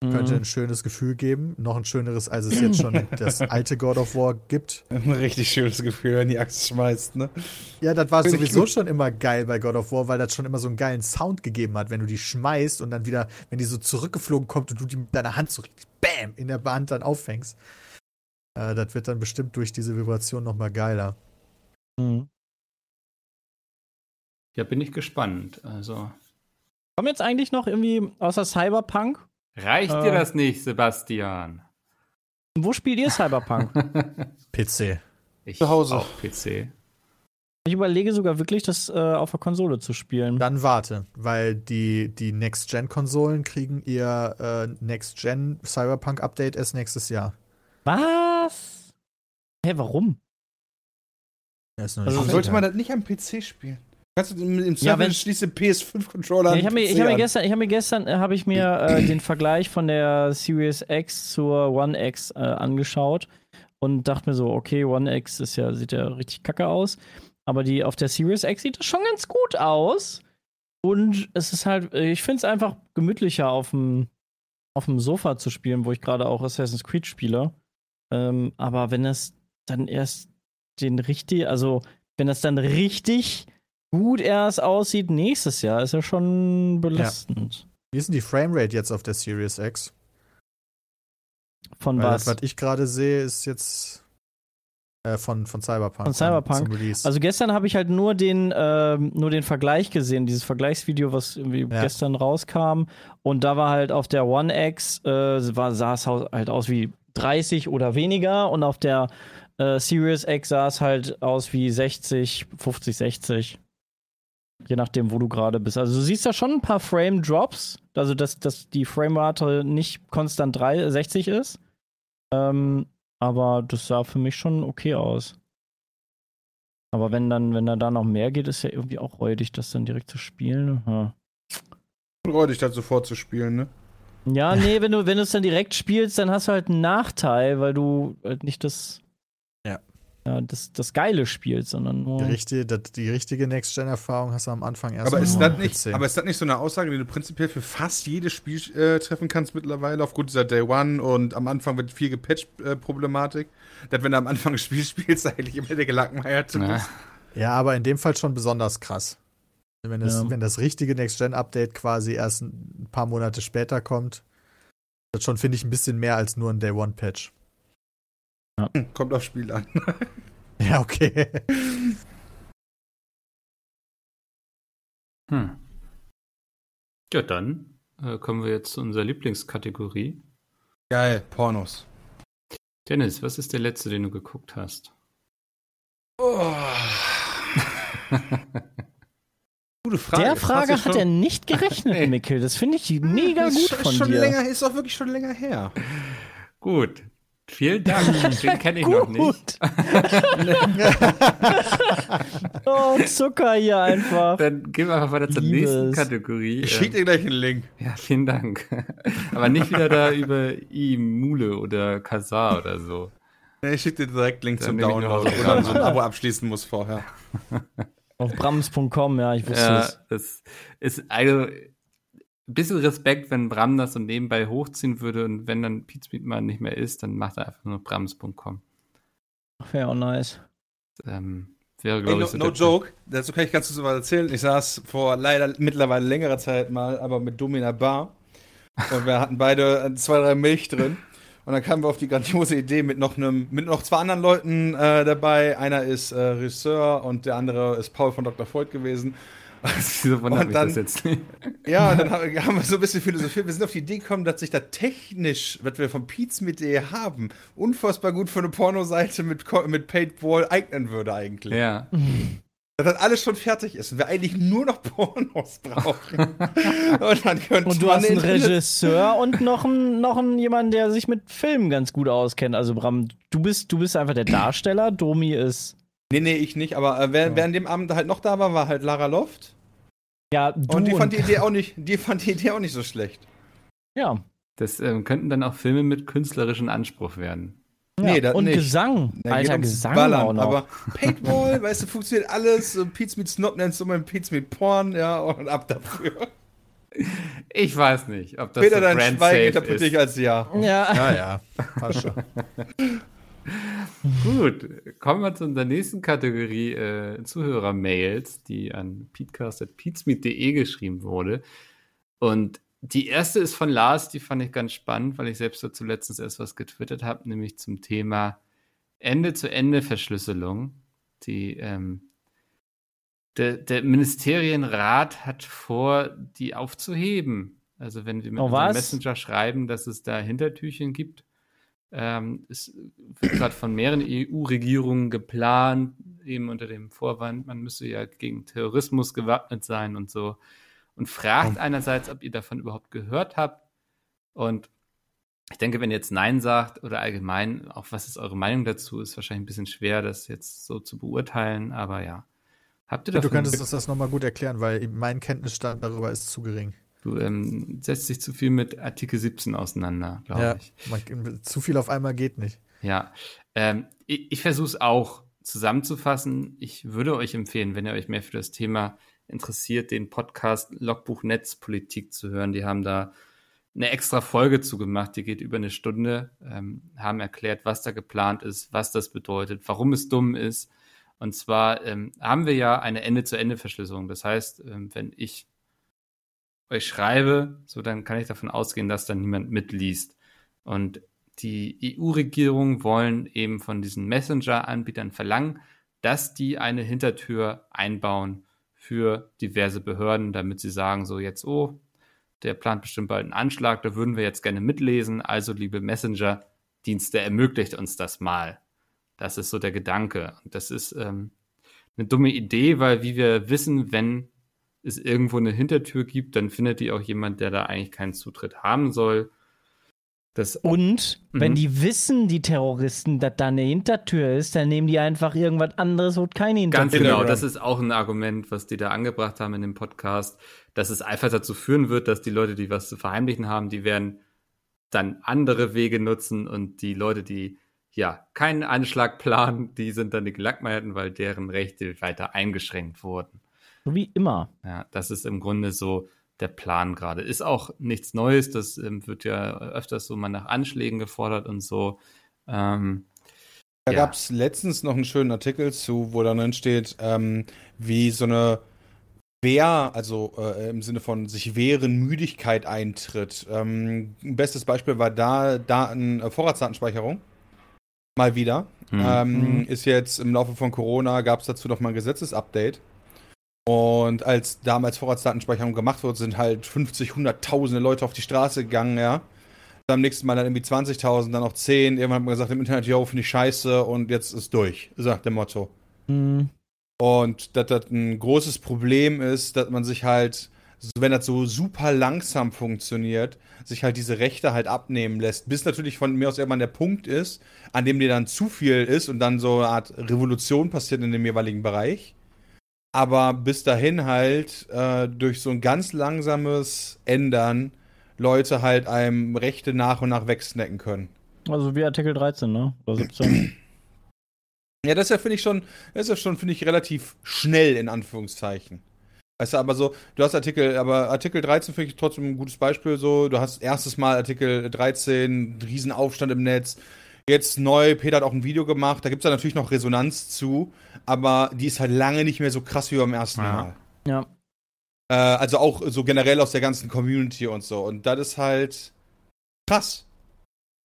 Speaker 5: könnte
Speaker 4: Mhm.
Speaker 5: ein schönes Gefühl geben. Noch ein schöneres, als es jetzt schon das alte God of War gibt.
Speaker 2: Ein richtig schönes Gefühl, wenn die Axt schmeißt, ne?
Speaker 5: Ja, das war sowieso schon immer geil bei God of War, weil das schon immer so einen geilen Sound gegeben hat, wenn du die schmeißt und dann wieder, wenn die so zurückgeflogen kommt und du die mit deiner Hand so richtig BÄM in der Hand dann auffängst. Äh, das wird dann bestimmt durch diese Vibration nochmal geiler.
Speaker 4: Mhm.
Speaker 3: ja, bin ich gespannt. Also,
Speaker 4: Kommen jetzt eigentlich noch irgendwie außer Cyberpunk?
Speaker 3: Reicht
Speaker 4: Äh.
Speaker 3: dir das nicht, Sebastian?
Speaker 4: Wo spielt ihr Cyberpunk?
Speaker 5: PC.
Speaker 3: Ich
Speaker 2: Zu Hause.
Speaker 3: Auch PC.
Speaker 4: ich überlege sogar wirklich, das äh, auf der Konsole zu spielen.
Speaker 5: Dann warte, weil die, die Next-Gen-Konsolen kriegen ihr äh, Next-Gen-Cyberpunk-Update erst nächstes Jahr.
Speaker 4: Was? Hä, warum?
Speaker 5: Ist noch
Speaker 4: Also
Speaker 2: Warum sollte man das nicht am PC spielen? Kannst du im, im
Speaker 4: Ja, wenn-
Speaker 2: schließe PS5-Controller
Speaker 4: Ja, ich habe mir, ich hab mir gestern, ich hab mir, gestern äh, hab ich mir äh, den Vergleich von der Series X zur One X äh, angeschaut und dachte mir so, okay, One X ist ja, sieht ja richtig kacke aus. Aber die auf der Series X sieht das schon ganz gut aus. Und es ist halt, äh, ich finde es einfach gemütlicher auf dem auf dem Sofa zu spielen, wo ich gerade auch Assassin's Creed spiele. Ähm, aber wenn es dann erst den richtig, also wenn das dann richtig gut erst aussieht nächstes Jahr, ist ja schon belastend.
Speaker 5: Wie ist denn die Framerate jetzt auf der Series X?
Speaker 4: Von
Speaker 5: Weil
Speaker 4: was?
Speaker 5: was ich gerade sehe, ist jetzt äh, von, von Cyberpunk.
Speaker 4: Von Cyberpunk?
Speaker 5: Zum Release.
Speaker 4: Also gestern habe ich halt nur den, ähm, nur den Vergleich gesehen, dieses Vergleichsvideo, was irgendwie
Speaker 5: Ja.
Speaker 4: gestern rauskam. Und da war halt auf der One X, äh, war, sah es halt aus wie 30 oder weniger. Und auf der äh, Series X sah es halt aus wie 60, 50, 60. Je nachdem, wo du gerade bist. Also du siehst da schon ein paar Frame-Drops. Also dass, dass die Framerate nicht konstant 3, 60 ist. Ähm, aber das sah für mich schon okay aus. Aber wenn dann, wenn dann da noch mehr geht, ist ja irgendwie auch räudig, das dann direkt zu spielen. Hm.
Speaker 2: Freudig, das sofort zu spielen, ne?
Speaker 4: Ja, nee, wenn du, wenn du es dann direkt spielst, dann hast du halt einen Nachteil, weil du halt nicht das,
Speaker 5: Ja,
Speaker 4: das, das Geile spielst, sondern nur.
Speaker 5: die, richtige, die richtige Next-Gen-Erfahrung hast du am Anfang erst
Speaker 2: Aber ist, das nicht,
Speaker 5: PC.
Speaker 2: aber ist das nicht so eine Aussage, die du prinzipiell für fast jedes Spiel äh, treffen kannst mittlerweile, aufgrund dieser Day One und am Anfang wird viel gepatcht-Problematik? dass wenn du am Anfang ein Spiel spielst, eigentlich immer der Gelackmeierte
Speaker 3: Ja.
Speaker 2: bist?
Speaker 5: Ja, aber in dem Fall schon besonders krass. Wenn das,
Speaker 4: Ja.
Speaker 5: wenn das richtige Next-Gen-Update quasi erst ein paar Monate später kommt, das schon, finde ich, ein bisschen mehr als nur ein Day-One-Patch.
Speaker 2: Hm, Kommt aufs Spiel an.
Speaker 5: Ja, okay.
Speaker 3: Hm. Ja, dann äh, kommen wir jetzt zu unserer Lieblingskategorie.
Speaker 2: Geil, Pornos.
Speaker 3: Dennis, was ist der letzte, den du geguckt hast?
Speaker 2: Oh. Gute Frage.
Speaker 4: Der Frage hat er nicht gerechnet,
Speaker 3: Nee.
Speaker 4: Mikkel. Das finde ich mega
Speaker 2: ist
Speaker 4: gut
Speaker 2: schon,
Speaker 4: von
Speaker 2: schon
Speaker 4: dir.
Speaker 2: Länger, ist auch wirklich schon länger her.
Speaker 3: Gut. Vielen Dank. Den kenne ich noch nicht.
Speaker 4: Oh, Zucker hier einfach.
Speaker 3: Dann gehen wir einfach weiter zur
Speaker 4: Liebes.
Speaker 3: nächsten Kategorie.
Speaker 2: Ich
Speaker 3: Ähm,
Speaker 2: schicke dir gleich einen Link.
Speaker 3: Ja, vielen Dank. Aber nicht wieder da über Imule oder Kazar oder so.
Speaker 2: Nee, Ich schicke dir direkt Link
Speaker 3: Dann
Speaker 2: zum Download, wo man so ein. Abo abschließen muss vorher.
Speaker 4: Auf brams.com, ja, ich wusste
Speaker 3: Ja,
Speaker 4: es.
Speaker 3: das ist also ein bisschen Respekt, wenn Bram das so nebenbei hochziehen würde und wenn dann Pizmeet mal nicht mehr ist, dann macht er einfach nur brams.com.
Speaker 4: Wäre auch nice.
Speaker 3: Ähm, wäre, glaube
Speaker 2: no,
Speaker 3: ich, so
Speaker 2: no
Speaker 3: der-
Speaker 2: joke, dazu kann ich ganz kurz was erzählen. Ich saß vor leider mittlerweile längerer Zeit mal, aber mit Domi in der Bar. Und wir hatten beide äh, zwei, drei Milch drin. Und dann kamen wir auf die grandiose Idee mit noch einem, mit noch zwei anderen Leuten äh, dabei. Einer ist äh, Regisseur und der andere ist Paul von Dr. Freud gewesen.
Speaker 3: Wieso wundert
Speaker 2: Und
Speaker 3: mich
Speaker 2: dann-
Speaker 3: das jetzt nicht?
Speaker 2: Ja, dann haben wir so ein bisschen philosophiert. Wir sind auf die Idee gekommen, dass sich da technisch, was wir vom Piz mit dir haben, unfassbar gut für eine Pornoseite mit, mit Paintball eignen würde eigentlich.
Speaker 3: Ja.
Speaker 2: Dass das alles schon fertig ist und wir eigentlich nur noch Pornos brauchen. und dann könnte
Speaker 4: Und du hast einen Regisseur und noch einen, noch einen jemanden, der sich mit Filmen ganz gut auskennt. Also Bram, du bist, du bist einfach der Darsteller, Domi ist.
Speaker 2: Nee, nee, ich nicht, aber äh, wer, wer an dem Abend halt noch da war, war halt Lara Loft.
Speaker 4: Ja, du
Speaker 2: Und die fand die Idee auch nicht, die fand die Idee auch nicht so schlecht.
Speaker 4: ja.
Speaker 3: Das ähm, könnten dann auch Filme mit künstlerischem Anspruch werden.
Speaker 2: Nee,
Speaker 4: ja.
Speaker 2: das
Speaker 4: Und
Speaker 2: nicht.
Speaker 4: Gesang.
Speaker 2: Da
Speaker 4: Alter, Gesang
Speaker 2: Ballern,
Speaker 4: auch noch.
Speaker 2: Aber Paintball, weißt du, funktioniert alles. Pizza mit Snob nennst du mal Pizza mit Porn, ja, und ab dafür.
Speaker 3: Ich weiß nicht, ob das
Speaker 2: Peter,
Speaker 3: so
Speaker 2: dein
Speaker 3: brand
Speaker 2: Schweigen
Speaker 3: safe
Speaker 2: interpretiere ich als Ja.
Speaker 4: ja.
Speaker 5: Ja, ja. Passt schon.
Speaker 3: Gut, kommen wir zu unserer nächsten Kategorie äh, Zuhörer-Mails, die an peatcast.peatsmeet.de geschrieben wurde. Und die erste ist von Lars, die fand ich ganz spannend, weil ich selbst dazu letztens erst was getwittert habe, nämlich zum Thema Ende-zu-Ende-Verschlüsselung. Die, ähm, der, der Ministerienrat hat vor, die aufzuheben. Also wenn wir mit
Speaker 4: Oh?
Speaker 3: Messenger schreiben, dass es da Hintertürchen gibt, Ähm, es wird gerade von mehreren EU-Regierungen geplant, eben unter dem Vorwand, man müsse ja gegen Terrorismus gewappnet sein und so. Und fragt einerseits, ob ihr davon überhaupt gehört habt. Und ich denke, wenn ihr jetzt Nein sagt oder allgemein, auch was ist eure Meinung dazu, ist wahrscheinlich ein bisschen schwer, das jetzt so zu beurteilen, aber ja. Habt ihr
Speaker 5: Du
Speaker 3: davon
Speaker 5: könntest uns das nochmal gut erklären, weil mein Kenntnisstand darüber ist zu gering.
Speaker 3: Du ähm, setzt dich zu viel mit Artikel 17 auseinander, glaube ich.
Speaker 5: man, zu viel auf einmal geht nicht.
Speaker 3: Ja, ähm, ich, ich versuche es auch zusammenzufassen. Ich würde euch empfehlen, wenn ihr euch mehr für das Thema interessiert, den Podcast Logbuch Netzpolitik zu hören. Die haben da eine extra Folge zugemacht, die geht über eine Stunde, ähm, haben erklärt, was da geplant ist, was das bedeutet, warum es dumm ist. Und zwar ähm, haben wir ja eine Ende-zu-Ende-Verschlüsselung. Das heißt, ähm, wenn ich euch schreibe, so dann kann ich davon ausgehen, dass dann niemand mitliest. Und die EU-Regierungen wollen eben von diesen Messenger-Anbietern verlangen, dass die eine Hintertür einbauen für diverse Behörden, damit sie sagen, so jetzt, oh, der plant bestimmt bald einen Anschlag, da würden wir jetzt gerne mitlesen. Also, liebe Messenger-Dienste, ermöglicht uns das mal. Das ist so der Gedanke. Und das ist ähm, eine dumme Idee, weil wie wir wissen, wenn es irgendwo eine Hintertür gibt, dann findet die auch jemand, der da eigentlich keinen Zutritt haben soll. Das,
Speaker 4: Und wenn
Speaker 3: Mhm.
Speaker 4: die wissen, die Terroristen, dass da eine Hintertür ist, dann nehmen die einfach irgendwas anderes, wo keine Hintertür
Speaker 3: Ganz genau, das ist auch ein Argument, was die da angebracht haben in dem Podcast, dass es einfach dazu führen wird, dass die Leute, die was zu verheimlichen haben, die werden dann andere Wege nutzen und die Leute, die ja keinen Anschlag planen, die sind dann die Gelackmeierten, weil deren Rechte weiter eingeschränkt wurden.
Speaker 4: So wie immer.
Speaker 3: Ja, das ist im Grunde so der Plan gerade. Ist auch nichts Neues, das ähm, wird ja öfters so mal nach Anschlägen gefordert und so. Ähm,
Speaker 2: Da
Speaker 3: Ja.
Speaker 2: gab es letztens noch einen schönen Artikel zu, wo dann drin steht, ähm, wie so eine Wehr, also äh, im Sinne von sich wehren, Müdigkeit eintritt. Ähm, ein bestes Beispiel war da Daten, äh, Vorratsdatenspeicherung. Mal wieder.
Speaker 3: Mhm.
Speaker 2: Ähm,
Speaker 4: Mhm.
Speaker 2: Ist jetzt im Laufe von Corona, gab es dazu noch mal ein Gesetzesupdate. Und als damals Vorratsdatenspeicherung gemacht wurde, sind halt 50, 100.000 Leute auf die Straße gegangen, ja. Am nächsten Mal dann irgendwie 20.000, dann auch 10. Irgendwann hat man gesagt im Internet, yo, finde ich scheiße und jetzt ist durch, sagt der Motto.
Speaker 4: Hm.
Speaker 2: Und dass das ein großes Problem ist, dass man sich halt, so- wenn das so super langsam funktioniert, sich halt diese Rechte halt abnehmen lässt. Bis natürlich von mir aus irgendwann der Punkt ist, an dem dir dann zu viel ist und dann so eine Art Revolution passiert in dem jeweiligen Bereich. Aber bis dahin halt äh, durch so ein ganz langsames Ändern Leute halt einem Rechte nach und nach wegsnacken können.
Speaker 4: Also wie Artikel 13, ne? Oder 17.
Speaker 2: Ja, das ist ja, finde ich schon, das ist ja schon, finde ich, relativ schnell, in Anführungszeichen. Weißt du, aber so, du hast Artikel, aber Artikel 13 finde ich trotzdem ein gutes Beispiel so. Du hast erstes Mal Artikel 13, Riesenaufstand im Netz. Jetzt neu, Peter hat auch ein Video gemacht, da gibt es da natürlich noch Resonanz zu, aber die ist halt lange nicht mehr so krass wie beim ersten
Speaker 3: Ja.
Speaker 2: Mal.
Speaker 4: ja.
Speaker 2: Äh, also auch so generell aus der ganzen Community und so. Und das ist halt krass.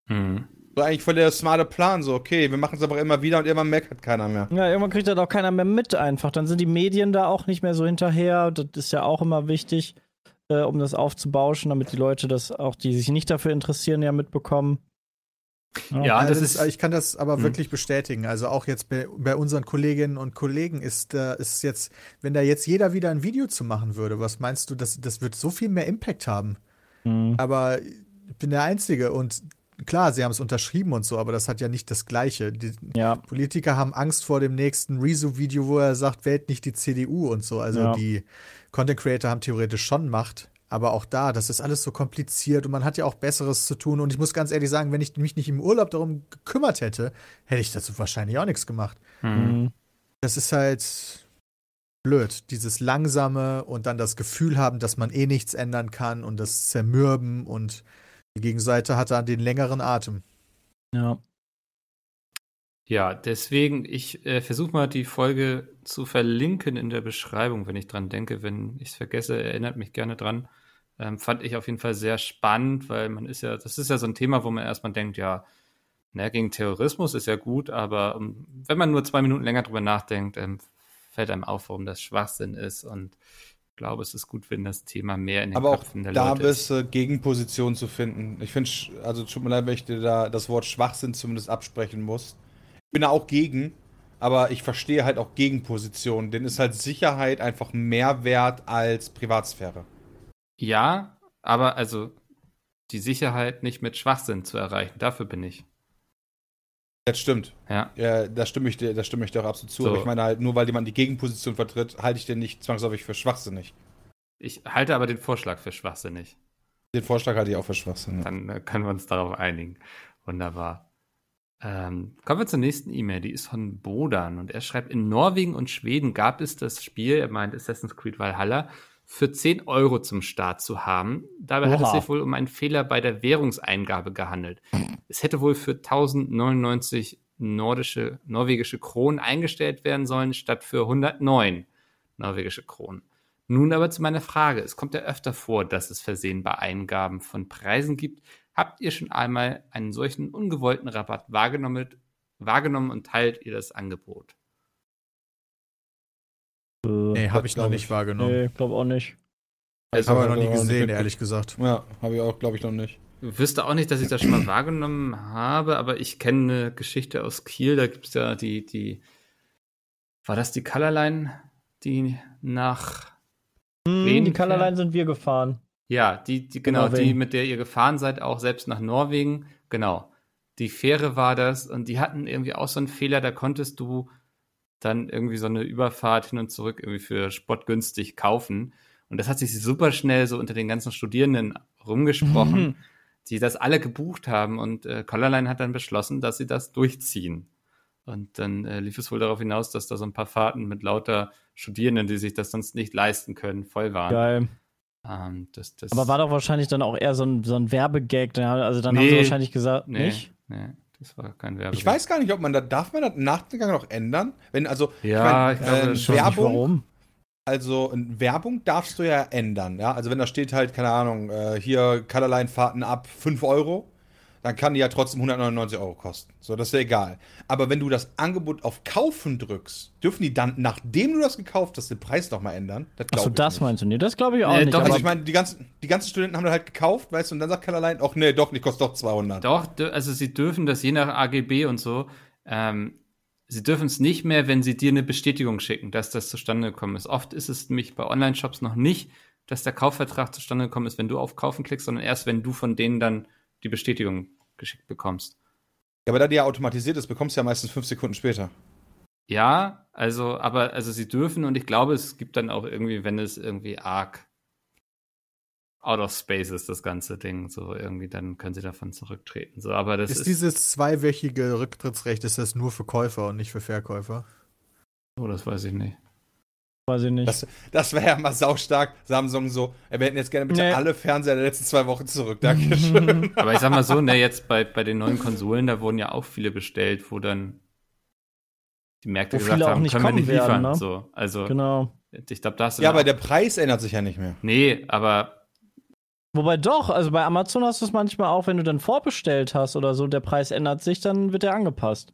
Speaker 3: Mhm.
Speaker 2: So eigentlich voll der smarte Plan, so, okay, wir machen es aber immer wieder und irgendwann merkt halt keiner mehr.
Speaker 4: Ja, irgendwann kriegt das auch keiner mehr mit einfach. Dann sind die Medien da auch nicht mehr so hinterher. Das ist ja auch immer wichtig, äh, um das aufzubauschen, damit die Leute das auch, die sich nicht dafür interessieren, ja mitbekommen.
Speaker 3: Ja, das ist,
Speaker 5: ich kann das aber
Speaker 3: Hm.
Speaker 5: wirklich bestätigen. Also auch jetzt bei, bei unseren Kolleginnen und Kollegen ist, äh, ist jetzt, wenn da jetzt jeder wieder ein Video zu machen würde, was meinst du, das, das wird so viel mehr Impact haben?
Speaker 4: Mhm.
Speaker 5: Aber ich bin der Einzige und klar, sie haben es unterschrieben und so, aber das hat ja nicht das Gleiche. Die
Speaker 4: Ja.
Speaker 5: Politiker haben Angst vor dem nächsten Rezo-Video, wo er sagt, wählt nicht die CDU und so. Also
Speaker 4: Ja.
Speaker 5: die Content Creator haben theoretisch schon Macht. Aber auch da, das ist alles so kompliziert und man hat ja auch Besseres zu tun. Und ich muss ganz ehrlich sagen, wenn ich mich nicht im Urlaub darum gekümmert hätte, hätte ich dazu wahrscheinlich auch nichts gemacht.
Speaker 3: Mhm.
Speaker 5: Das ist halt blöd. Dieses Langsame und dann das Gefühl haben, dass man eh nichts ändern kann und das Zermürben und die Gegenseite hat dann den längeren Atem.
Speaker 4: Ja.
Speaker 3: Ja, deswegen, ich äh, versuche mal die Folge zu verlinken in der Beschreibung, wenn ich dran denke. Wenn ich es vergesse, erinnert mich gerne dran. Ähm, fand ich auf jeden Fall sehr spannend, weil man ist ja, das ist ja so ein Thema, wo man erstmal denkt, ja, na, gegen Terrorismus ist ja gut, aber ähm, wenn man nur zwei Minuten länger drüber nachdenkt, ähm, fällt einem auf, warum das Schwachsinn ist. Und Ich glaube, es ist gut, wenn das Thema mehr in den
Speaker 2: Aber
Speaker 3: Köpfen der
Speaker 2: da
Speaker 3: Leute ist.
Speaker 2: bist du Gegenpositionen zu finden. Ich finde, also tut mir leid, wenn ich dir da das Wort Schwachsinn zumindest absprechen muss. Ich bin da auch gegen, aber ich verstehe halt auch Gegenpositionen. Denn ist halt Sicherheit einfach mehr wert als Privatsphäre.
Speaker 3: Ja, aber also die Sicherheit nicht mit Schwachsinn zu erreichen, dafür bin ich.
Speaker 2: Das stimmt.
Speaker 3: Ja.
Speaker 2: Ja, da stimme ich dir, da stimme ich dir auch absolut zu.
Speaker 3: So.
Speaker 2: Aber ich meine halt, nur weil jemand die Gegenposition vertritt, halte ich den nicht zwangsläufig für schwachsinnig.
Speaker 3: Ich halte aber den Vorschlag für schwachsinnig.
Speaker 2: Den Vorschlag halte ich auch für schwachsinnig.
Speaker 3: Dann äh, können wir uns darauf einigen. Wunderbar. Ähm, kommen wir zur nächsten E-Mail. Die ist von Bodan und er schreibt: In Norwegen und Schweden gab es das Spiel, er meint Assassin's Creed Valhalla, für 10 Euro zum Start zu haben. Dabei hat es
Speaker 4: Oha.
Speaker 3: sich wohl um einen Fehler bei der Währungseingabe gehandelt. Es hätte wohl für 1099 nordische, norwegische Kronen eingestellt werden sollen, statt für 109 norwegische Kronen. Nun aber zu meiner Frage. Es kommt ja öfter vor, dass es Versehen bei Eingaben von Preisen gibt. Habt ihr schon einmal einen solchen ungewollten Rabatt wahrgenommen, wahrgenommen und teilt ihr das Angebot?
Speaker 5: Nee, habe ich noch nicht
Speaker 2: ich.
Speaker 5: wahrgenommen.
Speaker 4: Nee, glaub auch nicht.
Speaker 3: Also,
Speaker 5: Habe ich noch nie gesehen, ehrlich gesagt.
Speaker 2: Ja, habe ich auch, glaube ich, noch nicht.
Speaker 3: Ich wüsste auch nicht, dass ich das schon mal wahrgenommen habe, aber ich kenne eine Geschichte aus Kiel. Da gibt es ja die, die, war das die Colorline, die nach,
Speaker 4: Hm,
Speaker 3: Wen
Speaker 4: die? Colorline sind wir gefahren.
Speaker 3: ja, die, die genau, die,
Speaker 4: Norwegen.
Speaker 3: mit der ihr gefahren seid, auch selbst nach Norwegen. Genau. Die Fähre war das und die hatten irgendwie auch so einen Fehler, da konntest du dann irgendwie so eine Überfahrt hin und zurück irgendwie für spottgünstig kaufen. Und das hat sich super schnell so unter den ganzen Studierenden rumgesprochen, die das alle gebucht haben. Und äh, Colorline hat dann beschlossen, dass sie das durchziehen. Und dann äh, lief es wohl darauf hinaus, dass da so ein paar Fahrten mit lauter Studierenden, die sich das sonst nicht leisten können, voll waren.
Speaker 4: Geil.
Speaker 3: Ähm, das, das,
Speaker 4: Aber war doch wahrscheinlich dann auch eher so ein, so ein Werbegag. Also dann haben
Speaker 3: Nee.
Speaker 4: sie wahrscheinlich gesagt,
Speaker 3: nee,
Speaker 4: nicht?
Speaker 3: nee, das war kein Werbegag.
Speaker 2: Ich weiß gar nicht, ob man da, darf man das im Nachgang noch ändern? Wenn, also,
Speaker 3: Ja, ich
Speaker 2: ich
Speaker 3: glaube
Speaker 2: äh,
Speaker 3: schon.
Speaker 4: Nicht,
Speaker 2: Werbung,
Speaker 4: warum?
Speaker 2: also Werbung darfst du ja ändern, ja. Also wenn da steht halt, keine Ahnung, äh, hier Colorline-Fahrten ab 5 Euro, dann kann die ja trotzdem 199 Euro kosten. So, das ist ja egal. Aber wenn du das Angebot auf Kaufen drückst, dürfen die dann, nachdem du das gekauft hast, den Preis noch mal ändern? Das
Speaker 4: Achso, das
Speaker 2: nicht.
Speaker 4: meinst du? Nee, das glaube ich auch
Speaker 3: Nee,
Speaker 4: nicht.
Speaker 3: doch,
Speaker 2: Also ich meine, die ganzen, die ganzen Studenten haben das halt gekauft, weißt du, und dann sagt Colorline, ach nee, doch, nicht, kostet doch 200.
Speaker 3: Doch, also sie dürfen das je nach AGB und so. Ähm, sie dürfen es nicht mehr, wenn sie dir eine Bestätigung schicken, dass das zustande gekommen ist. Oft ist es nämlich bei Online-Shops noch nicht, dass der Kaufvertrag zustande gekommen ist, wenn du auf Kaufen klickst, sondern erst, wenn du von denen dann die Bestätigung geschickt bekommst.
Speaker 2: Ja, aber da die ja automatisiert ist, bekommst du ja meistens fünf Sekunden später.
Speaker 3: Ja, also, aber, also sie dürfen und ich glaube, es gibt dann auch irgendwie, wenn es irgendwie arg out of space ist, das ganze Ding, so irgendwie, dann können sie davon zurücktreten. So, aber das
Speaker 5: Ist,
Speaker 3: ist,
Speaker 5: dieses zweiwöchige Rücktrittsrecht, ist das nur für Käufer und nicht für Verkäufer?
Speaker 3: oh, das weiß ich nicht.
Speaker 4: Weiß ich nicht.
Speaker 2: Das, das wäre ja mal saustark. Samsung so, wir hätten jetzt gerne bitte
Speaker 4: Nee.
Speaker 2: alle Fernseher der letzten zwei Wochen zurück. Dankeschön.
Speaker 3: Aber ich sag mal so, ne, jetzt bei, bei den neuen Konsolen, da wurden ja auch viele bestellt, wo dann die Märkte
Speaker 4: Wo
Speaker 3: gesagt haben,
Speaker 4: nicht
Speaker 3: können wir nicht liefern.
Speaker 4: werden, ne?
Speaker 3: So, also
Speaker 4: Genau.
Speaker 3: ich glaube, da hast du
Speaker 2: ja, aber der Preis ändert sich ja nicht mehr.
Speaker 3: Nee, aber
Speaker 4: Wobei doch, also bei Amazon hast du es manchmal auch, wenn du dann vorbestellt hast oder so, der Preis ändert sich, dann wird der angepasst.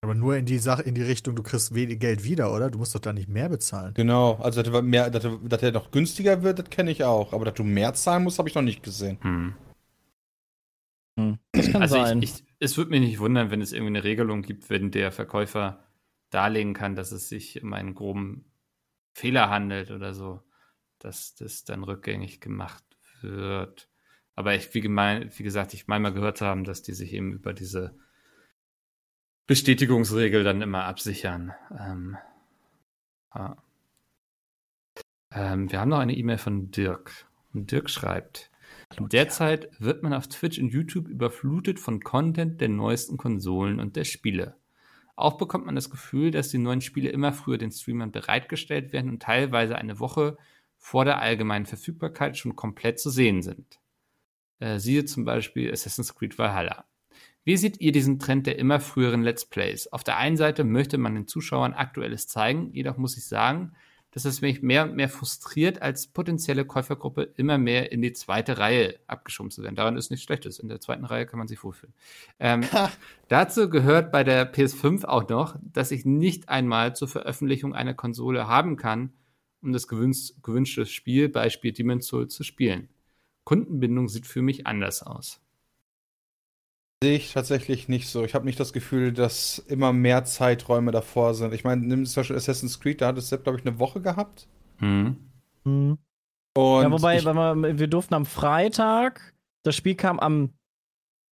Speaker 5: Aber nur in die Sache, in die Richtung, du kriegst wenig Geld wieder, oder? Du musst doch da nicht mehr bezahlen.
Speaker 2: Genau, also dass, er mehr, dass, er- dass er noch günstiger wird, das kenne ich auch. Aber dass du mehr zahlen musst, habe ich noch nicht gesehen.
Speaker 3: hm.
Speaker 4: Das kann
Speaker 3: also
Speaker 4: sein.
Speaker 3: ich, ich, es würde mich nicht wundern, wenn es irgendwie eine Regelung gibt, wenn der Verkäufer darlegen kann, dass es sich um einen groben Fehler handelt oder so, dass das dann rückgängig gemacht wird. Aber ich, wie, gemein, wie gesagt, ich meine mal gehört zu haben, dass die sich eben über diese Bestätigungsregel dann immer absichern. Ähm, ja. ähm, wir haben noch eine E-Mail von Dirk. Und Dirk schreibt, Derzeit wird man auf Twitch und YouTube überflutet von Content der neuesten Konsolen und der Spiele. Auch bekommt man das Gefühl, dass die neuen Spiele immer früher den Streamern bereitgestellt werden und teilweise eine Woche vor der allgemeinen Verfügbarkeit schon komplett zu sehen sind. Äh, siehe zum Beispiel Assassin's Creed Valhalla. Wie seht ihr diesen Trend der immer früheren Let's Plays? Auf der einen Seite möchte man den Zuschauern Aktuelles zeigen, jedoch muss ich sagen, dass es mich mehr und mehr frustriert, als potenzielle Käufergruppe immer mehr in die zweite Reihe abgeschoben zu werden. Daran ist nichts Schlechtes. In der zweiten Reihe kann man sich wohlfühlen. Ähm, dazu gehört bei der PS5 auch noch, dass ich nicht einmal zur Veröffentlichung einer Konsole haben kann um das gewünscht, gewünschte Spiel, Beispiel Demon's Soul, zu spielen. Kundenbindung sieht für mich anders aus.
Speaker 2: Sehe ich tatsächlich nicht so. Ich habe nicht das Gefühl, dass immer mehr Zeiträume davor sind. Ich meine, nimm zum Beispiel Assassin's Creed, da hat es, glaube ich, eine Woche gehabt.
Speaker 3: Mhm.
Speaker 4: Hm.
Speaker 2: Und
Speaker 4: Ja, wobei,
Speaker 2: ich,
Speaker 4: wir, wir durften am Freitag, das Spiel kam am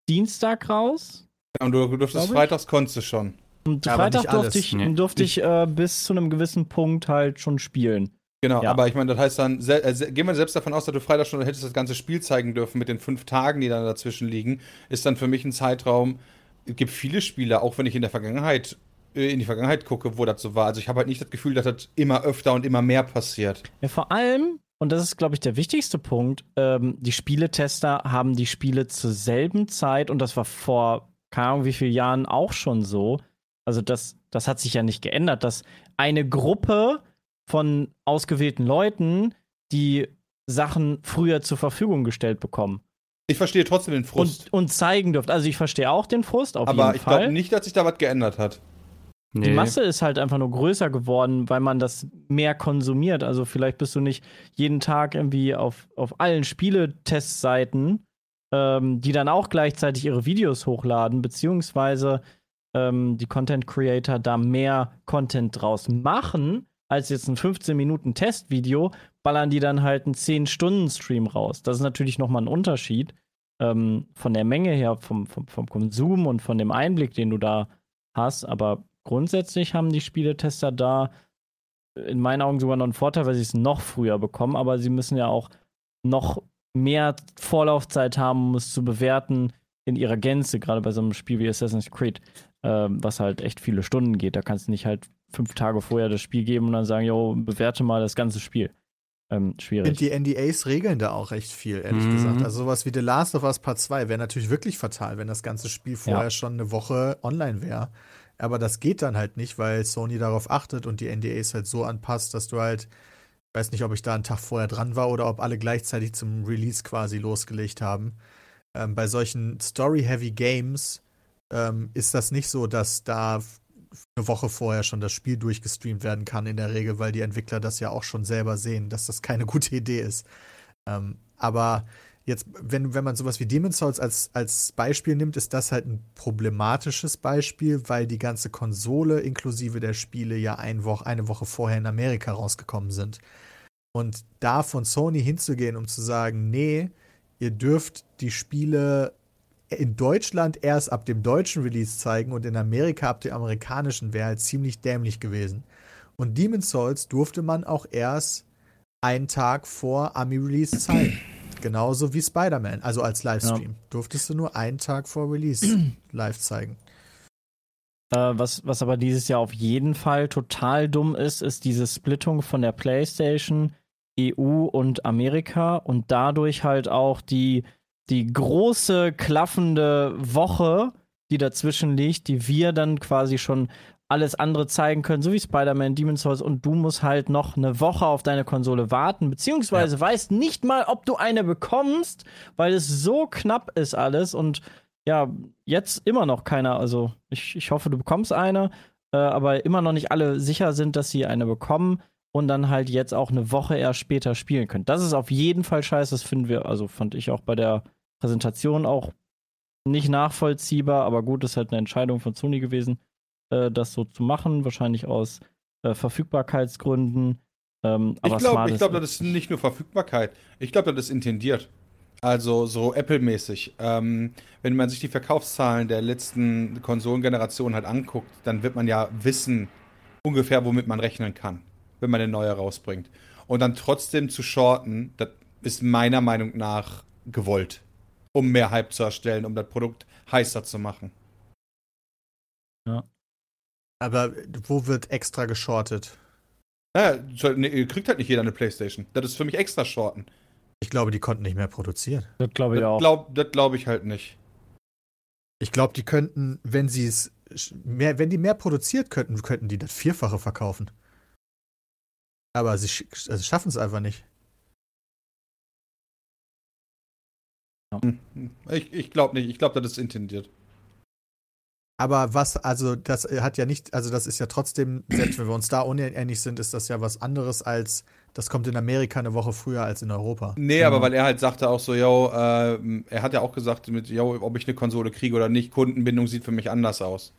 Speaker 4: Dienstag raus.
Speaker 2: und du, du durftest freitags konntest du schon.
Speaker 4: Und
Speaker 5: Ja,
Speaker 4: Freitag durfte ich,
Speaker 3: Nee.
Speaker 4: durfte ich äh, bis zu einem gewissen Punkt halt schon spielen.
Speaker 2: Genau,
Speaker 4: Ja.
Speaker 2: aber ich meine, das heißt dann, äh, gehen wir selbst davon aus, dass du Freitag schon hättest das ganze Spiel zeigen dürfen mit den fünf Tagen, die dann dazwischen liegen, ist dann für mich ein Zeitraum. Es gibt viele Spiele, auch wenn ich in der Vergangenheit äh, in die Vergangenheit gucke, wo das so war. Also ich habe halt nicht das Gefühl, dass das immer öfter und immer mehr passiert.
Speaker 4: Ja, vor allem, und das ist, glaube ich, der wichtigste Punkt, ähm, die Spieletester haben die Spiele zur selben Zeit, und das war vor, keine Ahnung, wie vielen Jahren auch schon so. Also, das, das hat sich ja nicht geändert, dass eine Gruppe von ausgewählten Leuten die Sachen früher zur Verfügung gestellt bekommen
Speaker 2: Ich verstehe trotzdem den Frust.
Speaker 4: und, und zeigen dürft. Also, ich verstehe auch den Frust, auf
Speaker 2: aber
Speaker 4: jeden
Speaker 2: ich
Speaker 4: Fall.
Speaker 2: glaube nicht, dass sich da was geändert hat.
Speaker 3: Nee.
Speaker 4: Die Masse ist halt einfach nur größer geworden, weil man das mehr konsumiert. Also vielleicht bist du nicht jeden Tag irgendwie auf, auf allen Spieletestseiten, ähm, die dann auch gleichzeitig ihre Videos hochladen, beziehungsweise ähm, die Content Creator da mehr Content draus machen, als jetzt ein 15 Minuten Testvideo, ballern die dann halt einen 10-Stunden-Stream raus. Das ist natürlich nochmal ein Unterschied ähm, von der Menge her, vom, vom, vom Konsum und von dem Einblick, den du da hast. Aber grundsätzlich haben die Spieletester da in meinen Augen sogar noch einen Vorteil, weil sie es noch früher bekommen, aber sie müssen ja auch noch mehr Vorlaufzeit haben, um es zu bewerten in ihrer Gänze, gerade bei so einem Spiel wie Assassin's Creed, ähm, was halt echt viele Stunden geht. Da kannst du nicht halt fünf Tage vorher das Spiel geben und dann sagen, jo, bewerte mal das ganze Spiel. Ähm,
Speaker 5: Ich
Speaker 4: schwierig.
Speaker 5: finde, die NDAs regeln da auch recht viel, ehrlich
Speaker 3: Mhm.
Speaker 5: gesagt. Also sowas wie The Last of Us Part 2 wäre natürlich wirklich fatal, wenn das ganze Spiel vorher schon eine Woche online wäre. Aber das geht dann halt nicht, weil Sony darauf achtet und die NDAs halt so anpasst, dass du halt, ich weiß nicht, ob ich da einen Tag vorher dran war oder ob alle gleichzeitig zum Release quasi losgelegt haben. Ähm, bei solchen Story-Heavy Games ähm, ist das nicht so, dass da eine Woche vorher schon das Spiel durchgestreamt werden kann in der Regel, weil die Entwickler das ja auch schon selber sehen, dass das keine gute Idee ist. Ähm, aber jetzt, wenn, wenn man sowas wie Demon's Souls als, als Beispiel nimmt, ist das halt ein problematisches Beispiel, weil die ganze Konsole inklusive der Spiele ja ein Woche, eine Woche vorher in Amerika rausgekommen sind. Und da von Sony hinzugehen, um zu sagen, nee, ihr dürft die Spiele in Deutschland erst ab dem deutschen Release zeigen und in Amerika ab dem amerikanischen, wäre halt ziemlich dämlich gewesen. Und Demon's Souls durfte man auch erst einen Tag vor Ami-Release zeigen. Genauso wie Spider-Man, also als Livestream. Durftest du nur einen Tag vor Release live zeigen.
Speaker 4: Äh, was, was aber dieses Jahr auf jeden Fall total dumm ist, ist diese Splittung von der PlayStation, EU und Amerika und dadurch halt auch die, die große klaffende Woche, die dazwischen liegt, die wir dann quasi schon alles andere zeigen können, so wie Spider-Man, Demon's Souls und du musst halt noch eine Woche auf deine Konsole warten, beziehungsweise weißt nicht mal, ob du eine bekommst, weil es so knapp ist alles und ja, jetzt immer noch keiner. Also ich, ich hoffe, du bekommst eine, äh, aber immer noch nicht alle sicher sind, dass sie eine bekommen und dann halt jetzt auch eine Woche erst später spielen können. Das ist auf jeden Fall scheiße. Das finden wir, also fand ich auch bei der Präsentation auch nicht nachvollziehbar, aber gut, ist halt eine Entscheidung von Sony gewesen, äh, das so zu machen, wahrscheinlich aus äh, Verfügbarkeitsgründen. Ähm,
Speaker 2: ich glaube, glaub, das ist nicht nur Verfügbarkeit. Ich glaube, das ist intendiert. Also so Apple-mäßig. Ähm, wenn man sich die Verkaufszahlen der letzten Konsolengeneration halt anguckt, dann wird man ja wissen ungefähr, womit man rechnen kann, wenn man eine neue rausbringt. Und dann trotzdem zu shorten, das ist meiner Meinung nach gewollt, um mehr Hype zu erstellen, um das Produkt heißer zu machen.
Speaker 5: Aber wo wird extra geschortet?
Speaker 2: Nee, kriegt halt nicht jeder eine Playstation. Das ist für mich extra shorten.
Speaker 5: Ich glaube, die konnten nicht mehr produzieren.
Speaker 4: Das glaube ich
Speaker 2: Das
Speaker 4: auch.
Speaker 2: glaube glaub ich halt nicht.
Speaker 5: Ich glaube, die könnten, wenn sie es mehr, wenn die mehr produziert könnten, könnten die das Vierfache verkaufen. Aber sie sch also schaffen es einfach nicht.
Speaker 2: Ich, ich glaube nicht. Ich glaube, das ist intendiert.
Speaker 5: Aber was, also das hat ja nicht, also das ist ja trotzdem, selbst wenn wir uns da unähnlich sind, ist das ja was anderes als, das kommt in Amerika eine Woche früher als in Europa.
Speaker 2: Nee, aber weil er halt sagte auch so, yo, äh, er hat ja auch gesagt, mit, yo, ob ich eine Konsole kriege oder nicht, Kundenbindung sieht für mich anders aus.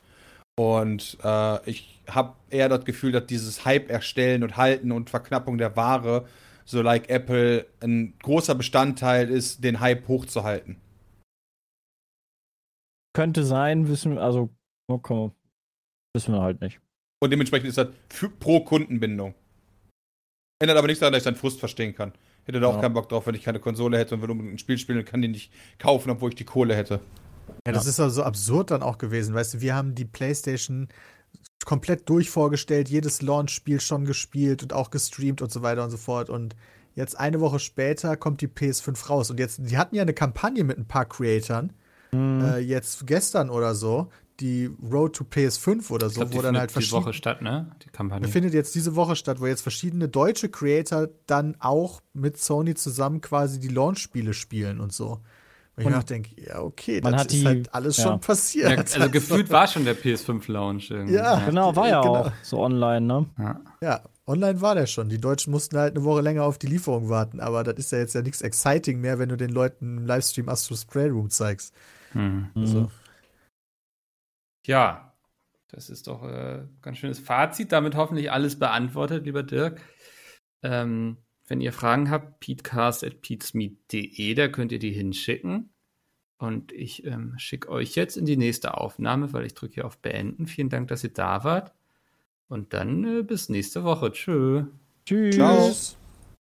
Speaker 2: Und äh, ich habe eher das Gefühl, dass dieses Hype erstellen und halten und Verknappung der Ware, so like Apple, ein großer Bestandteil ist, den Hype hochzuhalten.
Speaker 4: Könnte sein, wissen wir, also, okay, wissen wir halt nicht.
Speaker 2: Und dementsprechend ist das für, pro Kundenbindung. Ändert aber nichts daran, dass ich seinen Frust verstehen kann. Ich hätte da auch
Speaker 4: Ja.
Speaker 2: keinen Bock drauf, wenn ich keine Konsole hätte und will unbedingt ein Spiel spielen und kann die nicht kaufen, obwohl ich die Kohle hätte.
Speaker 5: Ja, das ist also so absurd dann auch gewesen. Weißt du, wir haben die PlayStation komplett durchvorgestellt, jedes Launch-Spiel schon gespielt und auch gestreamt und so weiter und so fort. Und jetzt eine Woche später kommt die PS5 raus. Und jetzt, die hatten ja eine Kampagne mit ein paar Creatoren,
Speaker 4: Mhm.
Speaker 5: äh, jetzt gestern oder so, die Road to PS5 oder so,
Speaker 3: glaube, die
Speaker 5: wo dann
Speaker 3: findet
Speaker 5: halt
Speaker 3: die
Speaker 5: verschiedene.
Speaker 3: Woche statt, ne? Die Kampagne.
Speaker 5: findet jetzt diese Woche statt, wo jetzt verschiedene deutsche Creator dann auch mit Sony zusammen quasi die Launch-Spiele spielen und so. Und ich
Speaker 4: Und
Speaker 5: mir auch denke, ja, okay,
Speaker 4: man
Speaker 5: das
Speaker 4: hat
Speaker 5: ist
Speaker 4: die-
Speaker 5: halt alles
Speaker 4: ja.
Speaker 5: schon passiert.
Speaker 3: ja, also gefühlt war schon der PS5-Launch irgendwie.
Speaker 5: Ja.
Speaker 4: Genau, war ja
Speaker 5: Genau.
Speaker 4: auch so online, ne?
Speaker 3: Ja.
Speaker 5: Ja, online war der schon. Die Deutschen mussten halt eine Woche länger auf die Lieferung warten, aber das ist ja jetzt ja nichts exciting mehr, wenn du den Leuten im Livestream Astro Spray Room zeigst.
Speaker 3: Hm.
Speaker 5: Also,
Speaker 3: Ja, das ist doch äh, ganz schönes Fazit. Damit hoffentlich alles beantwortet, lieber Dirk. Ähm, wenn ihr Fragen habt, peatcast.peatsmeet.de, da könnt ihr die hinschicken. Und ich ähm, schicke euch jetzt in die nächste Aufnahme, weil ich drücke hier auf Beenden. Vielen Dank, dass ihr da wart. Und dann äh, bis nächste Woche. Tschö.
Speaker 4: Tschüss.
Speaker 2: Ciao.